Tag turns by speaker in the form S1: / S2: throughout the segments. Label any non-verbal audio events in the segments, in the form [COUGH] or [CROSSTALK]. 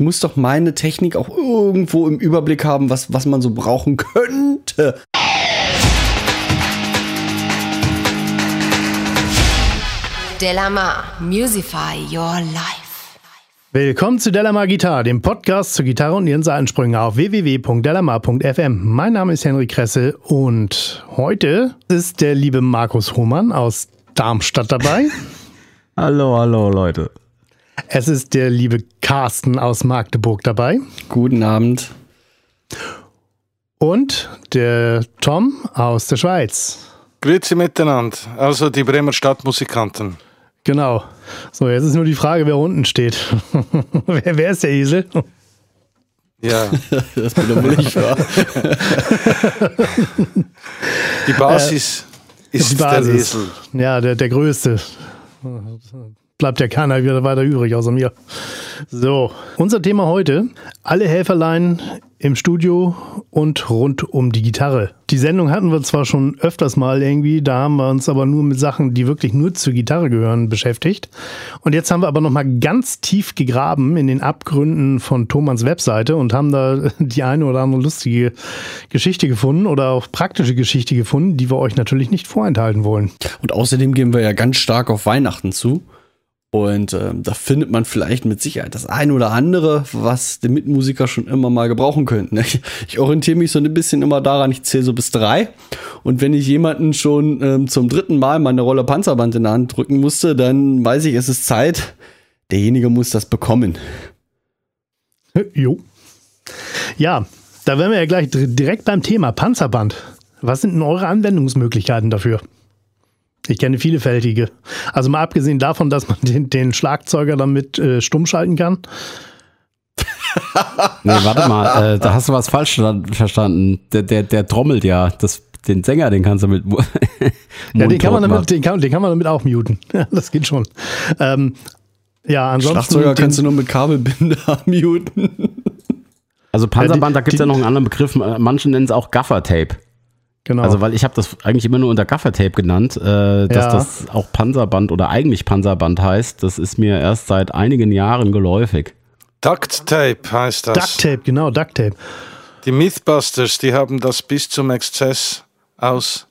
S1: ich muss doch meine Technik auch irgendwo im Überblick haben, was, was man so brauchen könnte.
S2: Delamar, Musify Your Life.
S3: Willkommen zu Delamar Gitarre, dem Podcast zur Gitarre und ihren Seitensprüngen auf www.delamar.fm. Mein Name ist Henry Kresse und heute ist der liebe Markus Hohmann aus Darmstadt dabei. [LAUGHS]
S4: hallo, hallo Leute.
S3: Es ist der liebe Carsten aus Magdeburg dabei.
S1: Guten Abend.
S3: Und der Tom aus der Schweiz.
S5: Grüezi miteinander, also die Bremer Stadtmusikanten.
S3: Genau. So, jetzt ist nur die Frage, wer unten steht. [LAUGHS] wer, wer, ist der Esel?
S5: Ja. [LAUGHS]
S1: das bin doch ich, wahr.
S5: die Basis äh, ist die Basis. der Esel.
S3: Ja, der, der Größte. Bleibt ja keiner wieder weiter übrig außer mir. So, unser Thema heute: alle Helferlein im Studio und rund um die Gitarre. Die Sendung hatten wir zwar schon öfters mal irgendwie, da haben wir uns aber nur mit Sachen, die wirklich nur zur Gitarre gehören, beschäftigt. Und jetzt haben wir aber nochmal ganz tief gegraben in den Abgründen von Thomas Webseite und haben da [LAUGHS] die eine oder andere lustige Geschichte gefunden oder auch praktische Geschichte gefunden, die wir euch natürlich nicht vorenthalten wollen.
S1: Und außerdem gehen wir ja ganz stark auf Weihnachten zu. Und äh, da findet man vielleicht mit Sicherheit das eine oder andere, was die Mitmusiker schon immer mal gebrauchen könnten. Ich, ich orientiere mich so ein bisschen immer daran, ich zähle so bis drei. Und wenn ich jemanden schon ähm, zum dritten Mal meine Rolle Panzerband in der Hand drücken musste, dann weiß ich, es ist Zeit. Derjenige muss das bekommen.
S3: Jo. Ja, da wären wir ja gleich direkt beim Thema Panzerband. Was sind denn eure Anwendungsmöglichkeiten dafür? Ich kenne vielfältige. Also mal abgesehen davon, dass man den, den Schlagzeuger damit äh, stumm schalten kann. [LAUGHS]
S4: nee, warte mal, äh, da hast du was falsch verstanden. Der, der, der trommelt ja. Das, den Sänger, den kannst du mit. [LAUGHS]
S3: ja, den kann, man damit, den, kann, den kann man damit auch muten. [LAUGHS] das geht schon. Ähm, ja, ansonsten.
S1: Schlagzeuger kannst du nur mit Kabelbinder muten.
S4: Also Panzerband, da gibt es ja noch einen anderen Begriff. Manche nennen es auch Gaffer-Tape. Genau. Also, weil ich habe das eigentlich immer nur unter Gaffertape genannt, äh, dass ja. das auch Panzerband oder eigentlich Panzerband heißt, das ist mir erst seit einigen Jahren geläufig.
S5: Duct Tape heißt das.
S3: Duct Tape, genau, Duct Tape.
S5: Die Mythbusters, die haben das bis zum Exzess aus.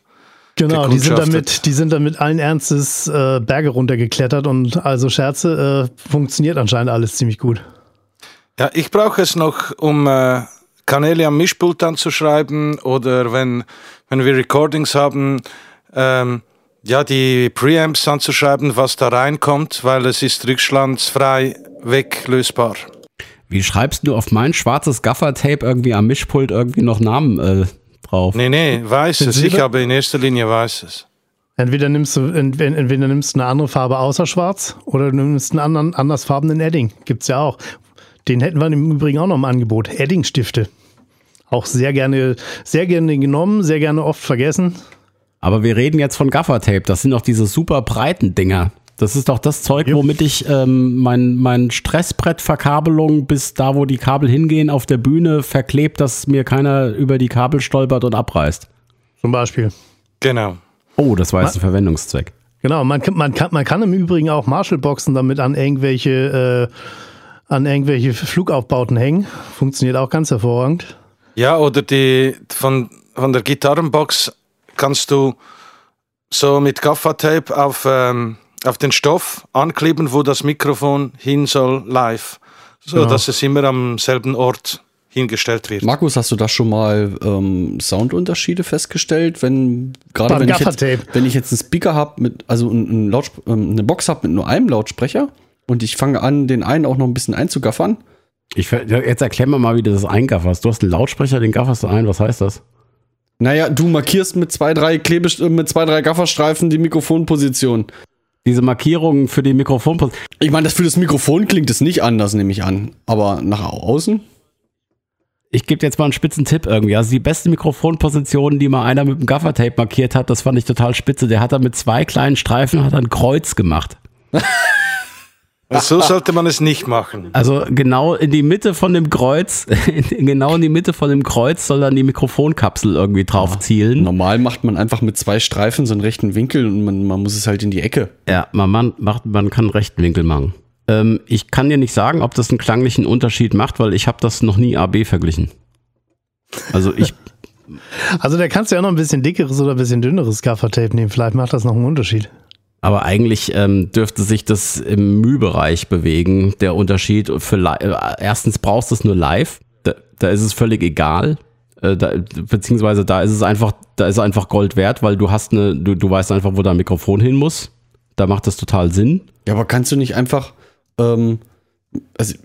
S3: Genau, die sind damit, die sind damit allen Ernstes äh, Berge runtergeklettert und also Scherze, äh, funktioniert anscheinend alles ziemlich gut.
S5: Ja, ich brauche es noch, um äh, Kanäle am Mischpult anzuschreiben oder wenn wenn wir Recordings haben, ähm, ja, die Preamps anzuschreiben, was da reinkommt, weil es ist rückschlagsfrei weglösbar.
S4: Wie schreibst du auf mein schwarzes Gaffertape irgendwie am Mischpult irgendwie noch Namen äh, drauf?
S5: Nee, nee, weißes. Ich habe in erster Linie weißes.
S3: Entweder nimmst du entweder, entweder nimmst eine andere Farbe außer schwarz oder du nimmst einen anderen andersfarbenen Edding. Gibt's ja auch. Den hätten wir im Übrigen auch noch im Angebot. Edding-Stifte. Auch sehr gerne, sehr gerne genommen, sehr gerne oft vergessen.
S4: Aber wir reden jetzt von Gaffertape. Das sind doch diese super breiten Dinger. Das ist doch das Zeug, womit ich ähm, mein, mein Stressbrettverkabelung bis da, wo die Kabel hingehen, auf der Bühne verklebt, dass mir keiner über die Kabel stolpert und abreißt.
S3: Zum Beispiel.
S5: Genau.
S4: Oh, das war jetzt ein Verwendungszweck.
S3: Genau, man, man, kann, man kann im Übrigen auch Marshallboxen damit an irgendwelche, äh, an irgendwelche Flugaufbauten hängen. Funktioniert auch ganz hervorragend.
S5: Ja, oder die von, von der Gitarrenbox kannst du so mit Gaffertape auf, ähm, auf den Stoff ankleben, wo das Mikrofon hin soll, live. So genau. dass es immer am selben Ort hingestellt wird.
S1: Markus, hast du da schon mal ähm, Soundunterschiede festgestellt, wenn gerade wenn, ich jetzt, wenn ich jetzt einen Speaker habe mit also ein, ein ähm, eine Box habe mit nur einem Lautsprecher und ich fange an, den einen auch noch ein bisschen einzugaffern,
S4: ich, jetzt erklär mir mal, wie du das eingafferst. Du hast einen Lautsprecher, den gafferst du ein. Was heißt das?
S1: Naja, du markierst mit zwei, drei Klebest äh, mit zwei, drei Gafferstreifen die Mikrofonposition.
S4: Diese Markierungen für die Mikrofonposition.
S1: Ich meine, das für das Mikrofon klingt es nicht anders, nehme ich an. Aber nach außen?
S4: Ich gebe jetzt mal einen spitzen Tipp irgendwie. Also die beste Mikrofonposition, die mal einer mit dem Gaffertape markiert hat, das fand ich total spitze. Der hat da mit zwei kleinen Streifen hat ein Kreuz gemacht. [LAUGHS]
S5: So sollte man es nicht machen.
S4: Also genau in die Mitte von dem Kreuz, [LAUGHS] genau in die Mitte von dem Kreuz soll dann die Mikrofonkapsel irgendwie drauf zielen.
S1: Normal macht man einfach mit zwei Streifen so einen rechten Winkel und man, man muss es halt in die Ecke.
S4: Ja, man, man, macht, man kann einen rechten Winkel machen. Ähm, ich kann dir nicht sagen, ob das einen klanglichen Unterschied macht, weil ich habe das noch nie AB verglichen. Also ich, [LAUGHS]
S3: Also da kannst du ja noch ein bisschen dickeres oder ein bisschen dünneres Gaffertape nehmen. Vielleicht macht das noch einen Unterschied.
S4: Aber eigentlich ähm, dürfte sich das im Mühbereich bewegen, der Unterschied. Für äh, erstens brauchst du es nur live, da, da ist es völlig egal. Äh, da, beziehungsweise da ist es einfach, da ist einfach Gold wert, weil du hast eine, du, du weißt einfach, wo dein Mikrofon hin muss. Da macht das total Sinn.
S1: Ja, aber kannst du nicht einfach, ähm, also,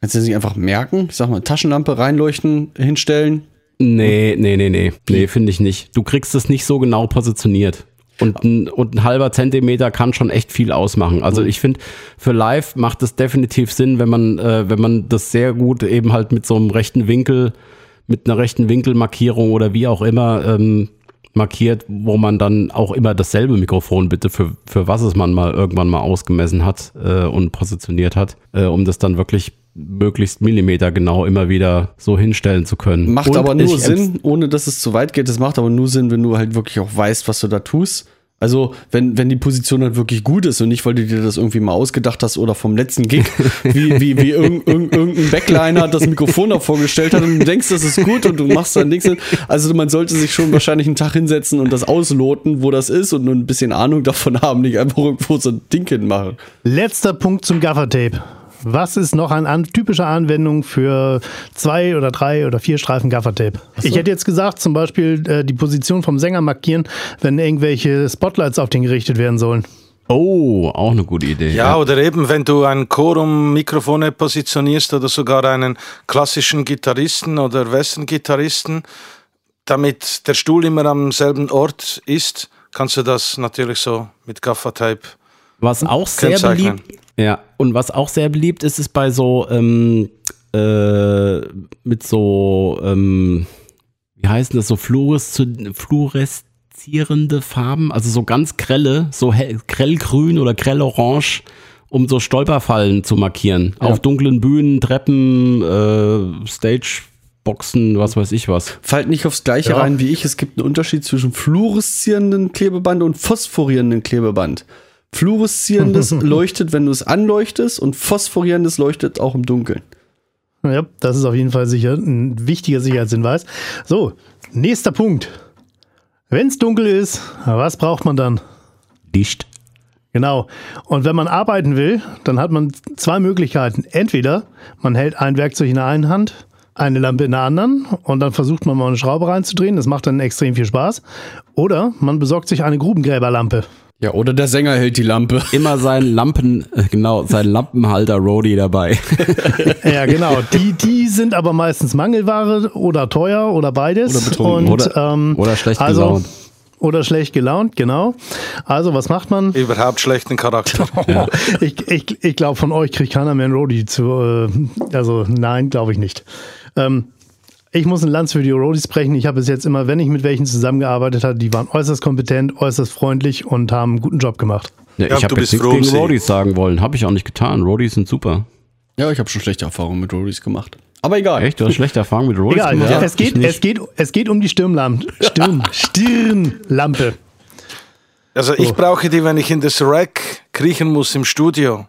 S1: kannst du nicht einfach merken? Ich sag mal, Taschenlampe reinleuchten, hinstellen.
S4: Nee, nee, nee, nee. Nee, finde ich nicht. Du kriegst es nicht so genau positioniert. Und ein, und ein halber Zentimeter kann schon echt viel ausmachen. Also ich finde, für live macht es definitiv Sinn, wenn man, äh, wenn man das sehr gut eben halt mit so einem rechten Winkel, mit einer rechten Winkelmarkierung oder wie auch immer ähm, markiert, wo man dann auch immer dasselbe Mikrofon bitte, für, für was es man mal irgendwann mal ausgemessen hat äh, und positioniert hat, äh, um das dann wirklich möglichst Millimeter genau immer wieder so hinstellen zu können.
S1: Macht
S4: Und
S1: aber nur Sinn, ohne dass es zu weit geht. Das macht aber nur Sinn, wenn du halt wirklich auch weißt, was du da tust. Also, wenn, wenn die Position halt wirklich gut ist und nicht, weil du dir das irgendwie mal ausgedacht hast oder vom letzten Gig, [LAUGHS] wie, wie, wie irgend, irgend, irgendein Backliner das Mikrofon da vorgestellt hat und du denkst, das ist gut und du machst dann nichts. Also, man sollte sich schon wahrscheinlich einen Tag hinsetzen und das ausloten, wo das ist und nur ein bisschen Ahnung davon haben, nicht einfach irgendwo so ein Ding hinmachen.
S3: Letzter Punkt zum Gaffertape. Was ist noch eine an, typische Anwendung für zwei oder drei oder vier Streifen Gaffertape? Ich hätte jetzt gesagt, zum Beispiel äh, die Position vom Sänger markieren, wenn irgendwelche Spotlights auf den gerichtet werden sollen.
S4: Oh, auch eine gute Idee.
S5: Ja, oder eben, wenn du ein Chorum-Mikrofone positionierst oder sogar einen klassischen Gitarristen oder Western-Gitarristen, damit der Stuhl immer am selben Ort ist, kannst du das natürlich so mit Gaffertape.
S4: Was auch sehr beliebt, ja, und was auch sehr beliebt ist, ist bei so ähm, äh, mit so ähm, wie heißen das so Fluoreszi- fluoreszierende Farben, also so ganz grelle, so hell, grellgrün oder grellorange, um so Stolperfallen zu markieren. Auf dunklen Bühnen, Treppen, äh, Stageboxen, was weiß ich was.
S1: Fallt nicht aufs Gleiche
S3: Ja.
S1: rein wie ich. Es gibt einen Unterschied zwischen fluoreszierenden Klebeband und phosphorierenden Klebeband. Fluoreszierendes [LAUGHS] leuchtet, wenn du es anleuchtest und phosphorierendes leuchtet auch im Dunkeln.
S3: Ja, das ist auf jeden Fall sicher ein wichtiger Sicherheitshinweis. So, nächster Punkt. Wenn es dunkel ist, was braucht man dann?
S4: Licht.
S3: Genau. Und wenn man arbeiten will, dann hat man zwei Möglichkeiten. Entweder man hält ein Werkzeug in der einen Hand, eine Lampe in der anderen und dann versucht man mal eine Schraube reinzudrehen. Das macht dann extrem viel Spaß. Oder man besorgt sich eine Grubengräberlampe.
S1: Ja, oder der Sänger hält die Lampe.
S4: Immer seinen Lampen, äh, genau, seinen Lampenhalter Roadie dabei. [LAUGHS]
S3: Ja, genau. Die, die sind aber meistens Mangelware oder teuer oder beides.
S1: Oder betrunken.
S3: Und,
S4: Oder-
S3: ähm,
S4: oder schlecht
S3: also,
S4: gelaunt.
S3: Oder schlecht gelaunt, genau. Also, was macht man?
S5: Überhaupt schlechten Charakter. [LAUGHS]
S3: Ich, ich, ich glaube, von euch kriegt keiner mehr einen Roadie zu. Äh, also, nein, glaube ich nicht. Ähm, ich muss ein Lanz für die Roadies brechen. Ich habe bis jetzt immer, wenn ich mit welchen zusammengearbeitet habe, die waren äußerst kompetent, äußerst freundlich und haben einen guten Job gemacht.
S4: Ja,
S5: Ja,
S4: ich habe
S5: du
S4: jetzt
S5: bist
S4: nichts gegen. Roadies sagen wollen. Habe ich auch nicht getan. Roadies sind super.
S1: Ja, ich habe schon schlechte Erfahrungen mit Roadies gemacht. Aber egal.
S4: Echt? Du hast schlechte Erfahrungen mit Roadies
S3: Egal,
S4: gemacht?
S3: es,
S4: Ich
S3: geht,
S4: nicht.
S3: es, geht, es geht um die Stirnlampe. Stirn, [LAUGHS] Stirnlampe.
S5: Also ich brauche die, wenn ich in das Rack kriechen muss im Studio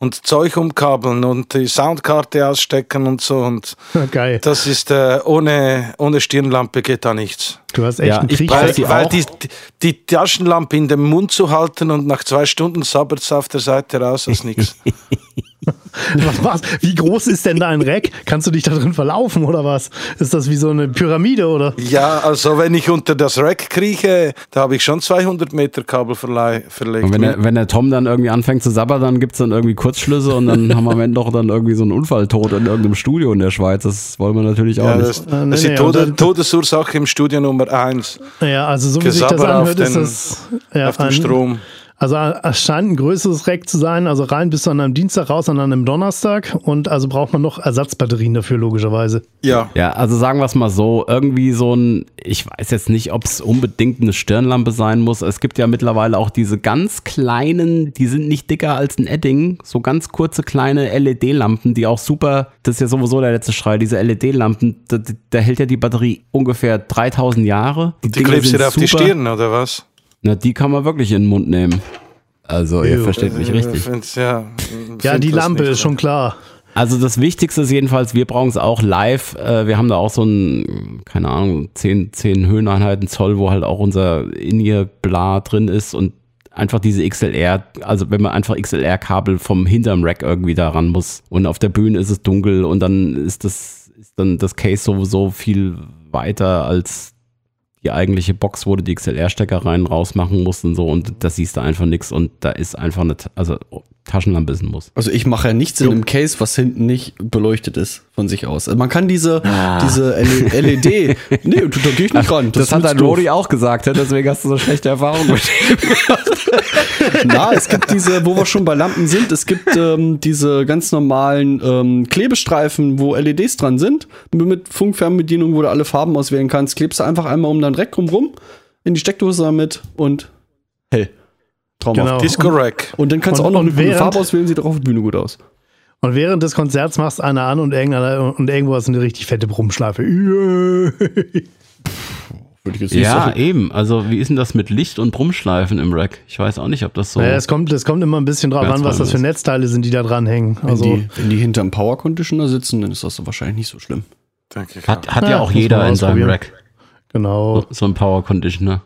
S5: und Zeug umkabeln und die Soundkarte ausstecken und so. Und [LAUGHS]
S3: Geil.
S5: das ist äh, ohne, ohne Stirnlampe geht da nichts.
S3: Du hast echt
S4: Ja,
S3: einen
S4: ich
S3: Krieg.
S5: Weil,
S4: sie
S5: weil
S4: auch.
S5: die, die Taschenlampe in den Mund zu halten und nach zwei Stunden sabbert es auf der Seite raus als nichts. [LAUGHS] [LAUGHS]
S3: Was, was? Wie groß ist denn dein Rack? Kannst du dich da drin verlaufen oder was? Ist das wie so eine Pyramide oder?
S5: Ja, also wenn ich unter das Rack krieche, da habe ich schon 200 Meter Kabel verlegt.
S4: Und wenn der, wenn der Tom dann irgendwie anfängt zu sabbern, dann gibt's dann irgendwie Kurzschlüsse und dann [LAUGHS] haben wir am Ende doch dann irgendwie so einen Unfalltod in irgendeinem Studio in der Schweiz. Das wollen wir natürlich auch
S5: ja,
S4: nicht.
S5: das,
S3: Äh,
S5: das
S3: nee,
S5: ist die
S3: nee,
S5: Tode,
S3: dann-
S5: Todesursache im Studio Nummer 1
S3: Ja, also so wie sich das
S5: Gesabber auf
S3: anhört, ist
S5: den-
S3: das ja,
S5: auf dem
S3: ein,
S5: Strom.
S3: Also es scheint ein größeres Rack zu sein. Also rein bis an einem Dienstag, raus an einem Donnerstag. Und also braucht man noch Ersatzbatterien dafür, logischerweise.
S5: Ja.
S4: Ja, also sagen wir es mal so, irgendwie so ein, ich weiß jetzt nicht, ob es unbedingt eine Stirnlampe sein muss. Es gibt ja mittlerweile auch diese ganz kleinen, die sind nicht dicker als ein Edding, so ganz kurze kleine LED-Lampen, die auch super, das ist ja sowieso der letzte Schrei, diese LED-Lampen, da, da hält ja die Batterie ungefähr 3000 Jahre.
S5: Die
S4: Dinger
S5: klebst du dir auf die. Stirn, oder was?
S4: Na, die kann man wirklich in den Mund nehmen. Also, ihr
S3: Jo.
S4: versteht mich
S5: Ich
S4: richtig.
S5: find's, ja,
S3: Ja, die Lampe ist schon klar.
S4: Also das Wichtigste ist jedenfalls, wir brauchen es auch live. Äh, wir haben da auch so ein, keine Ahnung, 10, 10 Höheneinheiten Zoll, wo halt auch unser In-Ear-Bla drin ist und einfach diese XLR, also wenn man einfach XLR-Kabel vom hinterm Rack irgendwie da ran muss und auf der Bühne ist es dunkel und dann ist das, ist dann das Case sowieso viel weiter als die eigentliche Box, wo du die XLR-Stecker rein rausmachen musst und so und da siehst du einfach nichts und da ist einfach Ta- also Taschenlampe ist ein Muss.
S1: Also ich mache ja nichts in einem Case, was hinten nicht beleuchtet ist von sich aus. Also man kann diese, diese L- LED. [LAUGHS] Nee, da gehe ich nicht ran.
S4: Das, hat
S1: ist
S4: dein. Rodi auch gesagt, deswegen hast du so schlechte Erfahrungen mit [LAUGHS]
S1: Na, es gibt diese, wo wir schon bei Lampen sind, es gibt ähm, diese ganz normalen ähm, Klebestreifen, wo LEDs dran sind, mit, Funkfernbedienung, wo du alle Farben auswählen kannst. Klebst du einfach einmal um dein Rack rum, in die Steckdose damit und hell. Traumhaft.
S3: Genau.
S5: Disco Rack.
S1: Und dann kannst du auch noch eine Farbe auswählen, sieht auch auf der Bühne gut aus.
S3: Und während des Konzerts machst einer an und, irgendeiner, und irgendwo hast du eine richtig fette Brummschleife. Yeah.
S1: Würde ich jetzt nicht
S4: Ja,
S1: sagen.
S4: eben. Also, wie ist denn das mit Licht und Brummschleifen im Rack? Ich weiß auch nicht, ob das so.
S3: Naja, es kommt, es kommt immer ein bisschen drauf an, was das für. Netzteile sind, die da dranhängen.
S1: Wenn,
S3: Also,
S1: die, wenn die hinterm Power Conditioner sitzen, dann ist das wahrscheinlich nicht so schlimm.
S5: Denke ich
S4: hat, hat ja,
S3: Ja,
S4: auch jeder in seinem. Rack.
S3: genau.
S4: So, so ein Power Conditioner.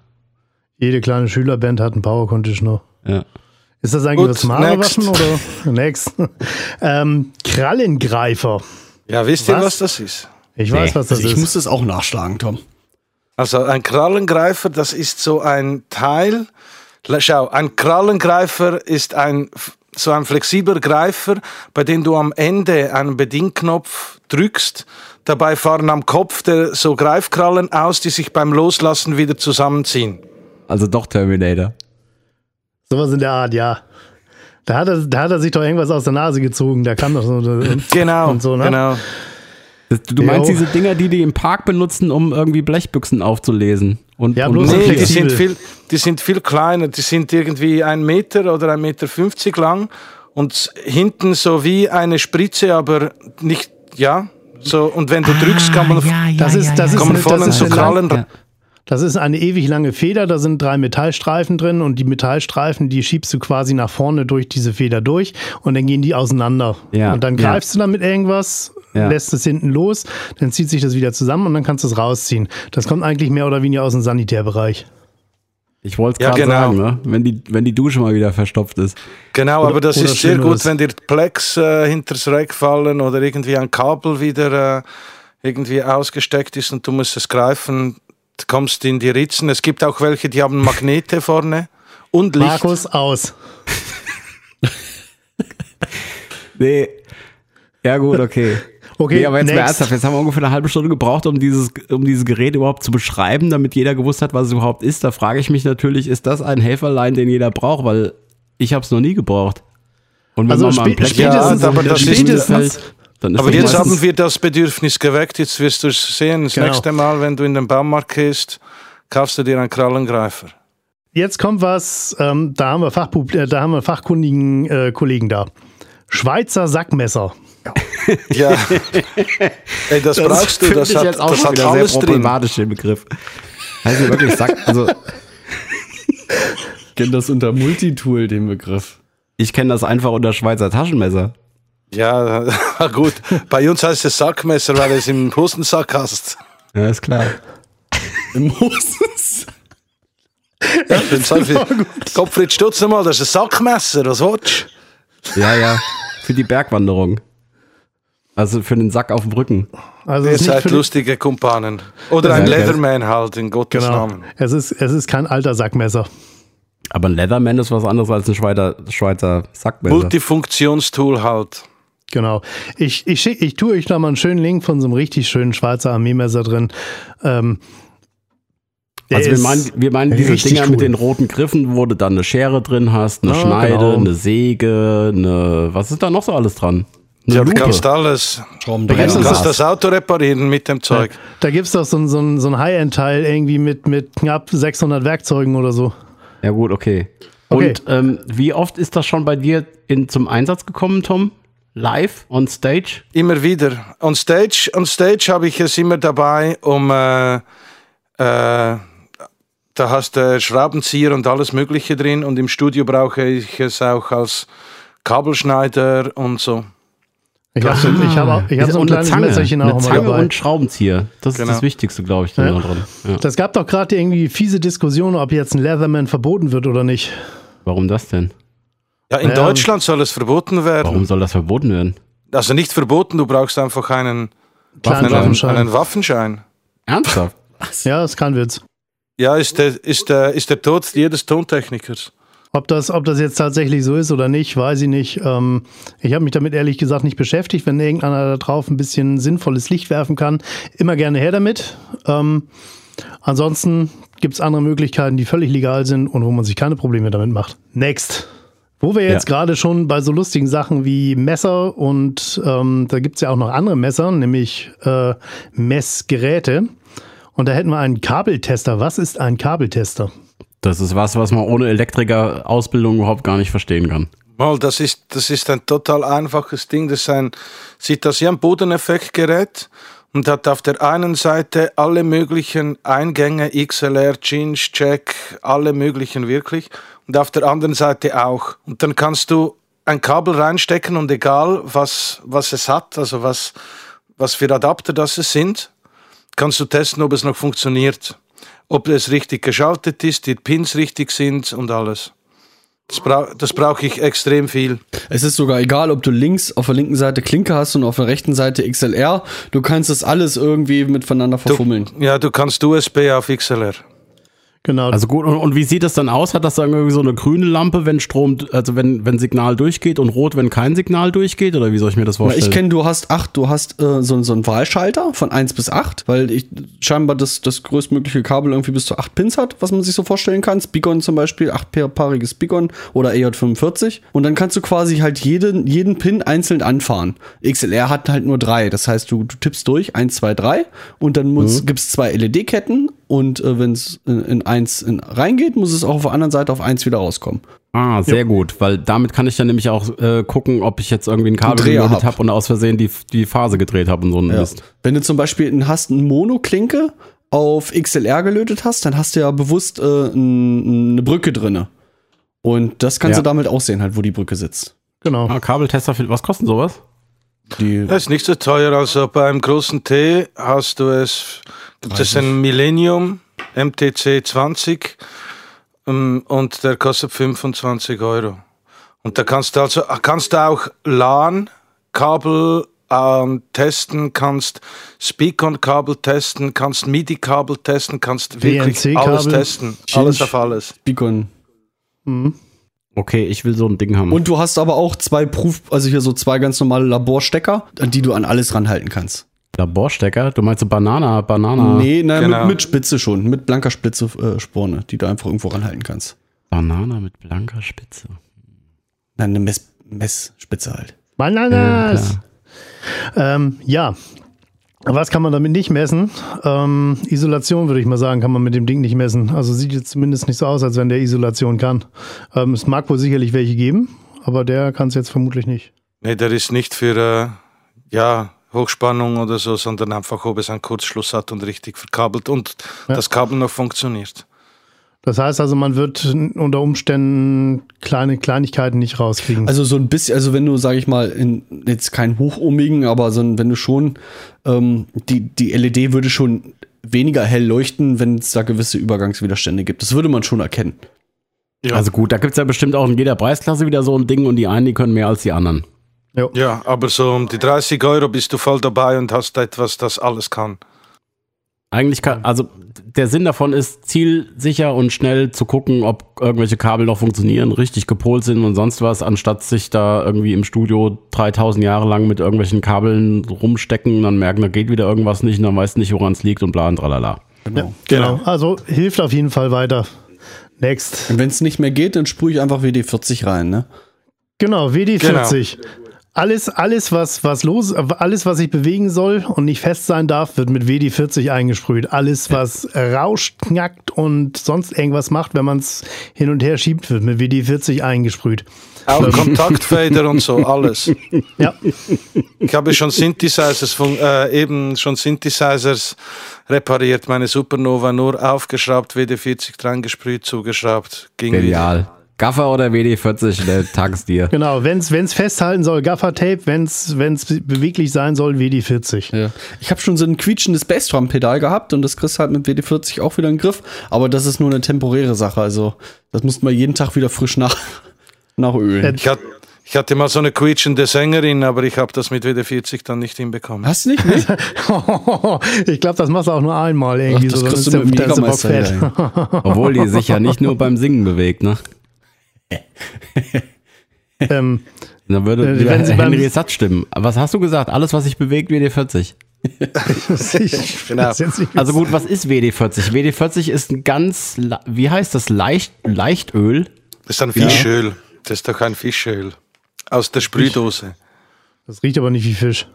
S3: Jede kleine Schülerband hat einen Power Conditioner.
S4: Ja.
S3: Ist das eigentlich
S5: Gut,
S3: Haarewaschen
S5: next.
S3: oder? [LAUGHS] Next. ähm, Krallengreifer.
S5: Ja, wisst ihr,
S3: Was?
S5: was das ist?
S3: Ich weiß, was das
S1: Also ich
S3: ist.
S1: muss das auch nachschlagen, Tom.
S5: Also ein Krallengreifer, das ist so ein Teil. Schau, ein Krallengreifer ist ein so ein flexibler Greifer, bei dem du am Ende einen Bedienknopf drückst. Dabei fahren am Kopf der so Greifkrallen aus, die sich beim Loslassen wieder zusammenziehen.
S4: Also doch Terminator.
S3: Sowas in der Art, ja. Da hat, er, da hat er sich doch irgendwas aus der Nase gezogen. Da kam doch so. [LAUGHS]
S5: Genau,
S3: Und so, ne?
S5: genau.
S4: Das, du meinst
S3: Jo.
S4: diese Dinger, die die im Park benutzen, um irgendwie Blechbüchsen aufzulesen? Und,
S3: Ja,
S4: und
S3: bloß
S5: Nee, die sind, viel, die sind viel kleiner. Die sind irgendwie ein Meter oder ein Meter fünfzig lang und hinten so wie eine Spritze, aber nicht, ja. So, und wenn du drückst, kann man,
S3: Das ist, das ist,
S5: kann man vorne
S3: das, ist
S5: so Krallen.
S4: Ja.
S3: Das ist eine ewig lange Feder. Da sind drei Metallstreifen drin und die Metallstreifen, die schiebst du quasi nach vorne durch diese Feder durch und dann gehen die auseinander.
S4: Ja,
S3: Und dann
S4: ja.
S3: greifst du damit irgendwas,
S4: Ja.
S3: lässt es hinten los, dann zieht sich das wieder zusammen und dann kannst du es rausziehen. Das kommt eigentlich mehr oder weniger aus dem Sanitärbereich.
S4: Ich wollte es
S5: Ja,
S4: gerade
S5: genau.
S4: sagen, ne? wenn, die, wenn die Dusche mal wieder verstopft ist.
S5: Genau, aber das
S3: oder
S5: ist sehr gut, wenn dir Plex äh, hinters Rack fallen oder irgendwie ein Kabel wieder äh, irgendwie ausgesteckt ist und du musst es greifen, du kommst in die Ritzen. Es gibt auch welche, die haben Magnete vorne und Licht.
S3: Markus, aus. [LAUGHS]
S4: Nee. Ja, gut, okay.
S3: Okay,
S4: nee, aber jetzt mal
S3: next.
S4: ernsthaft, jetzt haben wir ungefähr eine halbe Stunde gebraucht, um dieses, um dieses Gerät überhaupt zu beschreiben, damit jeder gewusst hat, was es überhaupt ist. Da frage ich mich natürlich, ist das ein Helferlein, den jeder braucht? Weil ich habe es noch nie gebraucht. Und wenn
S3: Also
S4: man mal einen
S3: spä-
S4: Plex
S3: spätestens-
S5: Ja, aber das ist-
S3: spätestens,
S4: dann ist
S5: Aber
S4: das
S5: jetzt haben wir das Bedürfnis geweckt, jetzt wirst du es sehen. Das
S3: Genau.
S5: nächste Mal, wenn du in den Baumarkt gehst, kaufst du dir einen Krallengreifer.
S3: Jetzt kommt was, ähm, da haben wir, Fachpub äh, da haben wir fachkundigen äh, Kollegen da. Schweizer Sackmesser. [LAUGHS]
S5: Ja. Ey, das, brauchst du, das hat,
S4: jetzt auch
S5: das
S4: schon
S5: hat
S4: wieder
S5: alles
S4: sehr
S5: drin.
S4: problematisch, den Begriff. Heißt ja wirklich Sack, also
S1: Ich kenne das unter Multitool, den Begriff.
S4: ich kenne das einfach unter Schweizer Taschenmesser.
S5: Ja, [LAUGHS] gut. Bei uns heißt es Sackmesser, weil du es im Hosensack hast.
S4: Ja, ist klar.
S1: Im Moses.
S5: Ja, dann sag ich, Gottfried Stutz nochmal, das ist ein Sackmesser, was willst
S4: Ja, ja. Für die Bergwanderung. Also für den Sack auf dem Rücken.
S3: Also?
S5: Ihr
S3: es ist nicht
S5: seid lustige Kumpanen. Oder ein. Leatherman halt, in Gottes
S3: Genau.
S5: Namen.
S3: Es ist, es ist kein alter Sackmesser.
S4: Aber ein Leatherman ist was anderes als ein Schweizer, Schweizer Sackmesser.
S5: Multifunktionstool halt.
S3: Genau. Ich, ich, schick, ich tue euch da mal einen schönen Link von so einem richtig schönen Schweizer Armeemesser drin. Ähm, der
S4: Also wir meinen, wir meinen diese Dinger
S3: cool.
S4: mit den roten Griffen, wo du dann eine Schere drin hast, eine
S3: Ah,
S4: Schneide,
S3: genau.
S4: eine Säge, eine, was ist da noch so alles dran? Eine
S5: Ja, du
S4: Lupe.
S5: kannst alles. Du
S3: Ja.
S5: kannst das Auto reparieren mit dem Zeug.
S3: Da gibt es doch so, ein- so, ein- so ein High-End-Teil irgendwie mit, mit knapp 600 Werkzeugen oder so.
S4: Ja gut, okay.
S3: Okay.
S4: Und ähm, wie oft ist das schon bei dir in, zum Einsatz gekommen, Tom? Live, on stage?
S5: Immer wieder. On Stage, on Stage habe ich es immer dabei, um äh, äh, da hast du Schraubenzieher und alles Mögliche drin und im Studio brauche ich es auch als Kabelschneider und so.
S3: Ich habe so, ich hab, auch- ich hab so ein kleines
S4: Zange,
S3: Messerchen auch
S4: eine Zange
S3: dabei.
S4: und Schraubenzieher. Das
S5: Genau.
S4: ist das Wichtigste, glaube ich, da
S3: Ja.
S4: drin. Ja.
S3: Das gab doch gerade irgendwie fiese Diskussionen, ob jetzt ein Leatherman verboten wird oder nicht.
S4: Warum das denn?
S5: Ja, in
S3: Ja.
S5: Deutschland soll es verboten werden.
S4: Warum soll das verboten werden?
S5: Also nicht verboten, du brauchst einfach einen, einen,
S3: Waffenschein.
S5: einen Waffenschein.
S4: Ernsthaft? [LAUGHS]
S3: Ja, ist kein Witz.
S5: Ja, ist der, ist, der, ist der Tod jedes Tontechnikers.
S3: Ob das, ob das jetzt tatsächlich so ist oder nicht, weiß ich nicht. Ähm, ich habe mich damit ehrlich gesagt nicht beschäftigt. Wenn irgendeiner da drauf ein bisschen sinnvolles Licht werfen kann, immer gerne her damit. Ähm, ansonsten gibt es andere Möglichkeiten, die völlig legal sind und wo man sich keine Probleme damit macht. Next. Wo wir jetzt
S4: Ja.
S3: gerade schon bei so lustigen Sachen wie Messer und ähm, da gibt es ja auch noch andere Messer, nämlich äh, Messgeräte. Und da hätten wir einen Kabeltester. Was ist ein Kabeltester?
S4: Das ist was, was man ohne Elektriker-Ausbildung überhaupt gar nicht verstehen kann.
S5: Mal, das ist, das ist ein total einfaches Ding. Das ist ein, sieht das wie ein Bodeneffektgerät und hat auf der einen Seite alle möglichen Eingänge, XLR, Change, Check, alle möglichen wirklich. Und auf der anderen Seite auch. Und dann kannst du ein Kabel reinstecken und egal was, was es hat, also was, was für Adapter das es sind, kannst du testen, ob es noch funktioniert. Ob es richtig geschaltet ist, die Pins richtig sind und alles. Das, brau das brauche ich extrem viel.
S1: Es ist sogar egal, ob du links auf der linken Seite Klinke hast und auf der rechten Seite XLR. Du kannst das alles irgendwie miteinander verfummeln.
S5: Ja, du kannst USB auf XLR.
S3: Genau.
S4: Also gut, und, und wie sieht das dann aus? Hat das dann irgendwie so eine grüne Lampe, wenn Strom, also wenn, wenn Signal durchgeht und rot, wenn kein Signal durchgeht? Oder wie soll ich mir das
S1: Na,
S4: vorstellen?
S1: ich kenne, du hast acht, du hast äh, so, so einen Wahlschalter von 1 bis 8, weil ich scheinbar das, das größtmögliche Kabel irgendwie bis zu 8 Pins hat, was man sich so vorstellen kann. Spigon zum Beispiel, 8-paariges Spigon oder EJ45. Und dann kannst du quasi halt jeden, jeden Pin einzeln anfahren. XLR hat halt nur drei. Das heißt, du, du tippst durch 1, 2, 3 und dann muss, gibt's zwei LED-Ketten und äh, wenn es in, in 1 in, reingeht, muss es auch auf der anderen Seite auf 1 wieder rauskommen.
S4: Ah, sehr gut, weil damit kann ich dann nämlich auch äh, gucken, ob ich jetzt irgendwie ein Kabel
S1: Dreher
S4: geloadet
S1: hab.
S4: habe und aus Versehen die, die Phase gedreht habe und so ein
S1: Ja.
S4: Mist.
S1: Wenn du zum Beispiel einen, hast eine Monoklinke auf XLR gelötet hast, dann hast du ja bewusst äh, n- eine Brücke drinne. Und das kannst
S4: Ja.
S1: du damit aussehen, halt, wo die Brücke sitzt.
S3: genau.
S4: Ah, Kabeltester, für, was kostet sowas?
S1: Die,
S5: Das ist nicht so teuer. Also beim großen T hast du es, gibt es ein Millennium MTC 20 ähm, und der kostet 25 Euro. Und da kannst du also kannst du auch LAN Kabel ähm, testen, kannst Speakon-Kabel testen, kannst MIDI-Kabel testen, kannst wirklich alles testen. Alles auf alles.
S1: Beacon.
S3: Mhm.
S4: Okay, ich will so ein Ding haben.
S1: Und du hast aber auch zwei Proof, also hier so zwei ganz normale Laborstecker, an die du an alles ranhalten kannst.
S4: Laborstecker? Du meinst so Banana, Banana,
S1: Nee, nein,
S5: Genau.
S1: mit, mit Spitze schon, mit blanker Spitze äh, Sporne, die du einfach irgendwo ranhalten kannst.
S4: Banana mit blanker Spitze.
S1: Nein, eine Mess, Messspitze halt.
S3: Bananas! ähm, ja. Was kann man damit nicht messen? Ähm, Isolation, würde ich mal sagen, kann man mit dem Ding nicht messen. Also sieht jetzt zumindest nicht so aus, als wenn der Isolation kann. Ähm, es mag wohl sicherlich welche geben, aber der kann es jetzt vermutlich nicht.
S5: Nee, der ist nicht für äh, ja, Hochspannung oder so, sondern einfach, ob es einen Kurzschluss hat und richtig verkabelt und
S3: Ja.
S5: das Kabel noch funktioniert.
S3: Das heißt also, man wird unter Umständen kleine Kleinigkeiten nicht rauskriegen.
S1: Also so ein bisschen, also wenn du, sag ich mal, in, jetzt kein hochohmigen, aber so ein, wenn du schon, ähm, die, die LED würde schon weniger hell leuchten, wenn es da gewisse Übergangswiderstände gibt. Das würde man schon erkennen.
S5: Ja.
S4: Also gut, da gibt's ja bestimmt auch in jeder Preisklasse wieder so ein Ding und die einen, die können mehr als die anderen.
S5: Ja, aber so um die 30 Euro bist du voll dabei und hast etwas, das alles kann.
S4: Eigentlich kann, also der Sinn davon ist, zielsicher und schnell zu gucken, ob irgendwelche Kabel noch funktionieren, richtig gepolt sind und sonst was, anstatt sich da irgendwie im Studio 3000 Jahre lang mit irgendwelchen Kabeln rumstecken, dann merken, da geht wieder irgendwas nicht und dann weißt du nicht, woran es liegt und bla und tralala.
S1: Genau.
S3: genau. Also hilft auf jeden Fall weiter. Next.
S1: Und wenn es nicht mehr geht, dann sprühe ich einfach WD40 rein, ne?
S3: Genau, WD40. Alles, alles, was, was los, alles, was sich bewegen soll und nicht fest sein darf, wird mit WD40 eingesprüht. Alles, was rauscht, knackt und sonst irgendwas macht, wenn man es hin und her schiebt, wird mit WD40 eingesprüht.
S5: Auch Kontaktfader und so, [LAUGHS] alles.
S3: Ja,
S5: Ich habe schon Synthesizers, von, äh, eben schon Synthesizers repariert, meine Supernova nur aufgeschraubt, WD-40 dran gesprüht, zugeschraubt, ging wieder.
S4: Gaffer oder WD-40, der [LAUGHS] tags dir.
S3: Genau, wenn es festhalten soll, Gaffer-Tape, wenn es beweglich sein soll, WD-40.
S1: Ja. Ich habe schon so ein quietschendes Bassdrum-Pedal gehabt und das kriegst halt mit WD-40 auch wieder in den Griff. Aber das ist nur eine temporäre Sache. Also, das mussten wir jeden Tag wieder frisch nach, [LAUGHS] nachölen.
S5: Ich hatte, ich hatte mal so eine quietschende Sängerin, aber ich habe das mit WD-40 dann nicht hinbekommen.
S1: Hast du nicht? Nee? [LAUGHS]
S3: ich glaube, das machst du auch nur einmal irgendwie.
S1: Ach, das
S3: so,
S1: kriegst du mit dem.
S4: Obwohl die sich ja nicht nur beim Singen bewegt, ne? [LAUGHS]
S3: ähm,
S4: Dann würde
S3: Äh, wenn sie beim-
S4: Henry Satz stimmen. Was hast du gesagt? Alles, was sich bewegt, WD-40.
S3: ich [LAUGHS]
S5: Genau.
S4: Also gut, was ist WD-40? WD-40 ist ein ganz, wie heißt das, leicht, Leichtöl.
S5: Das ist ein Fischöl. Das ist doch kein Fischöl. Aus der Sprühdose.
S3: das riecht aber nicht wie Fisch.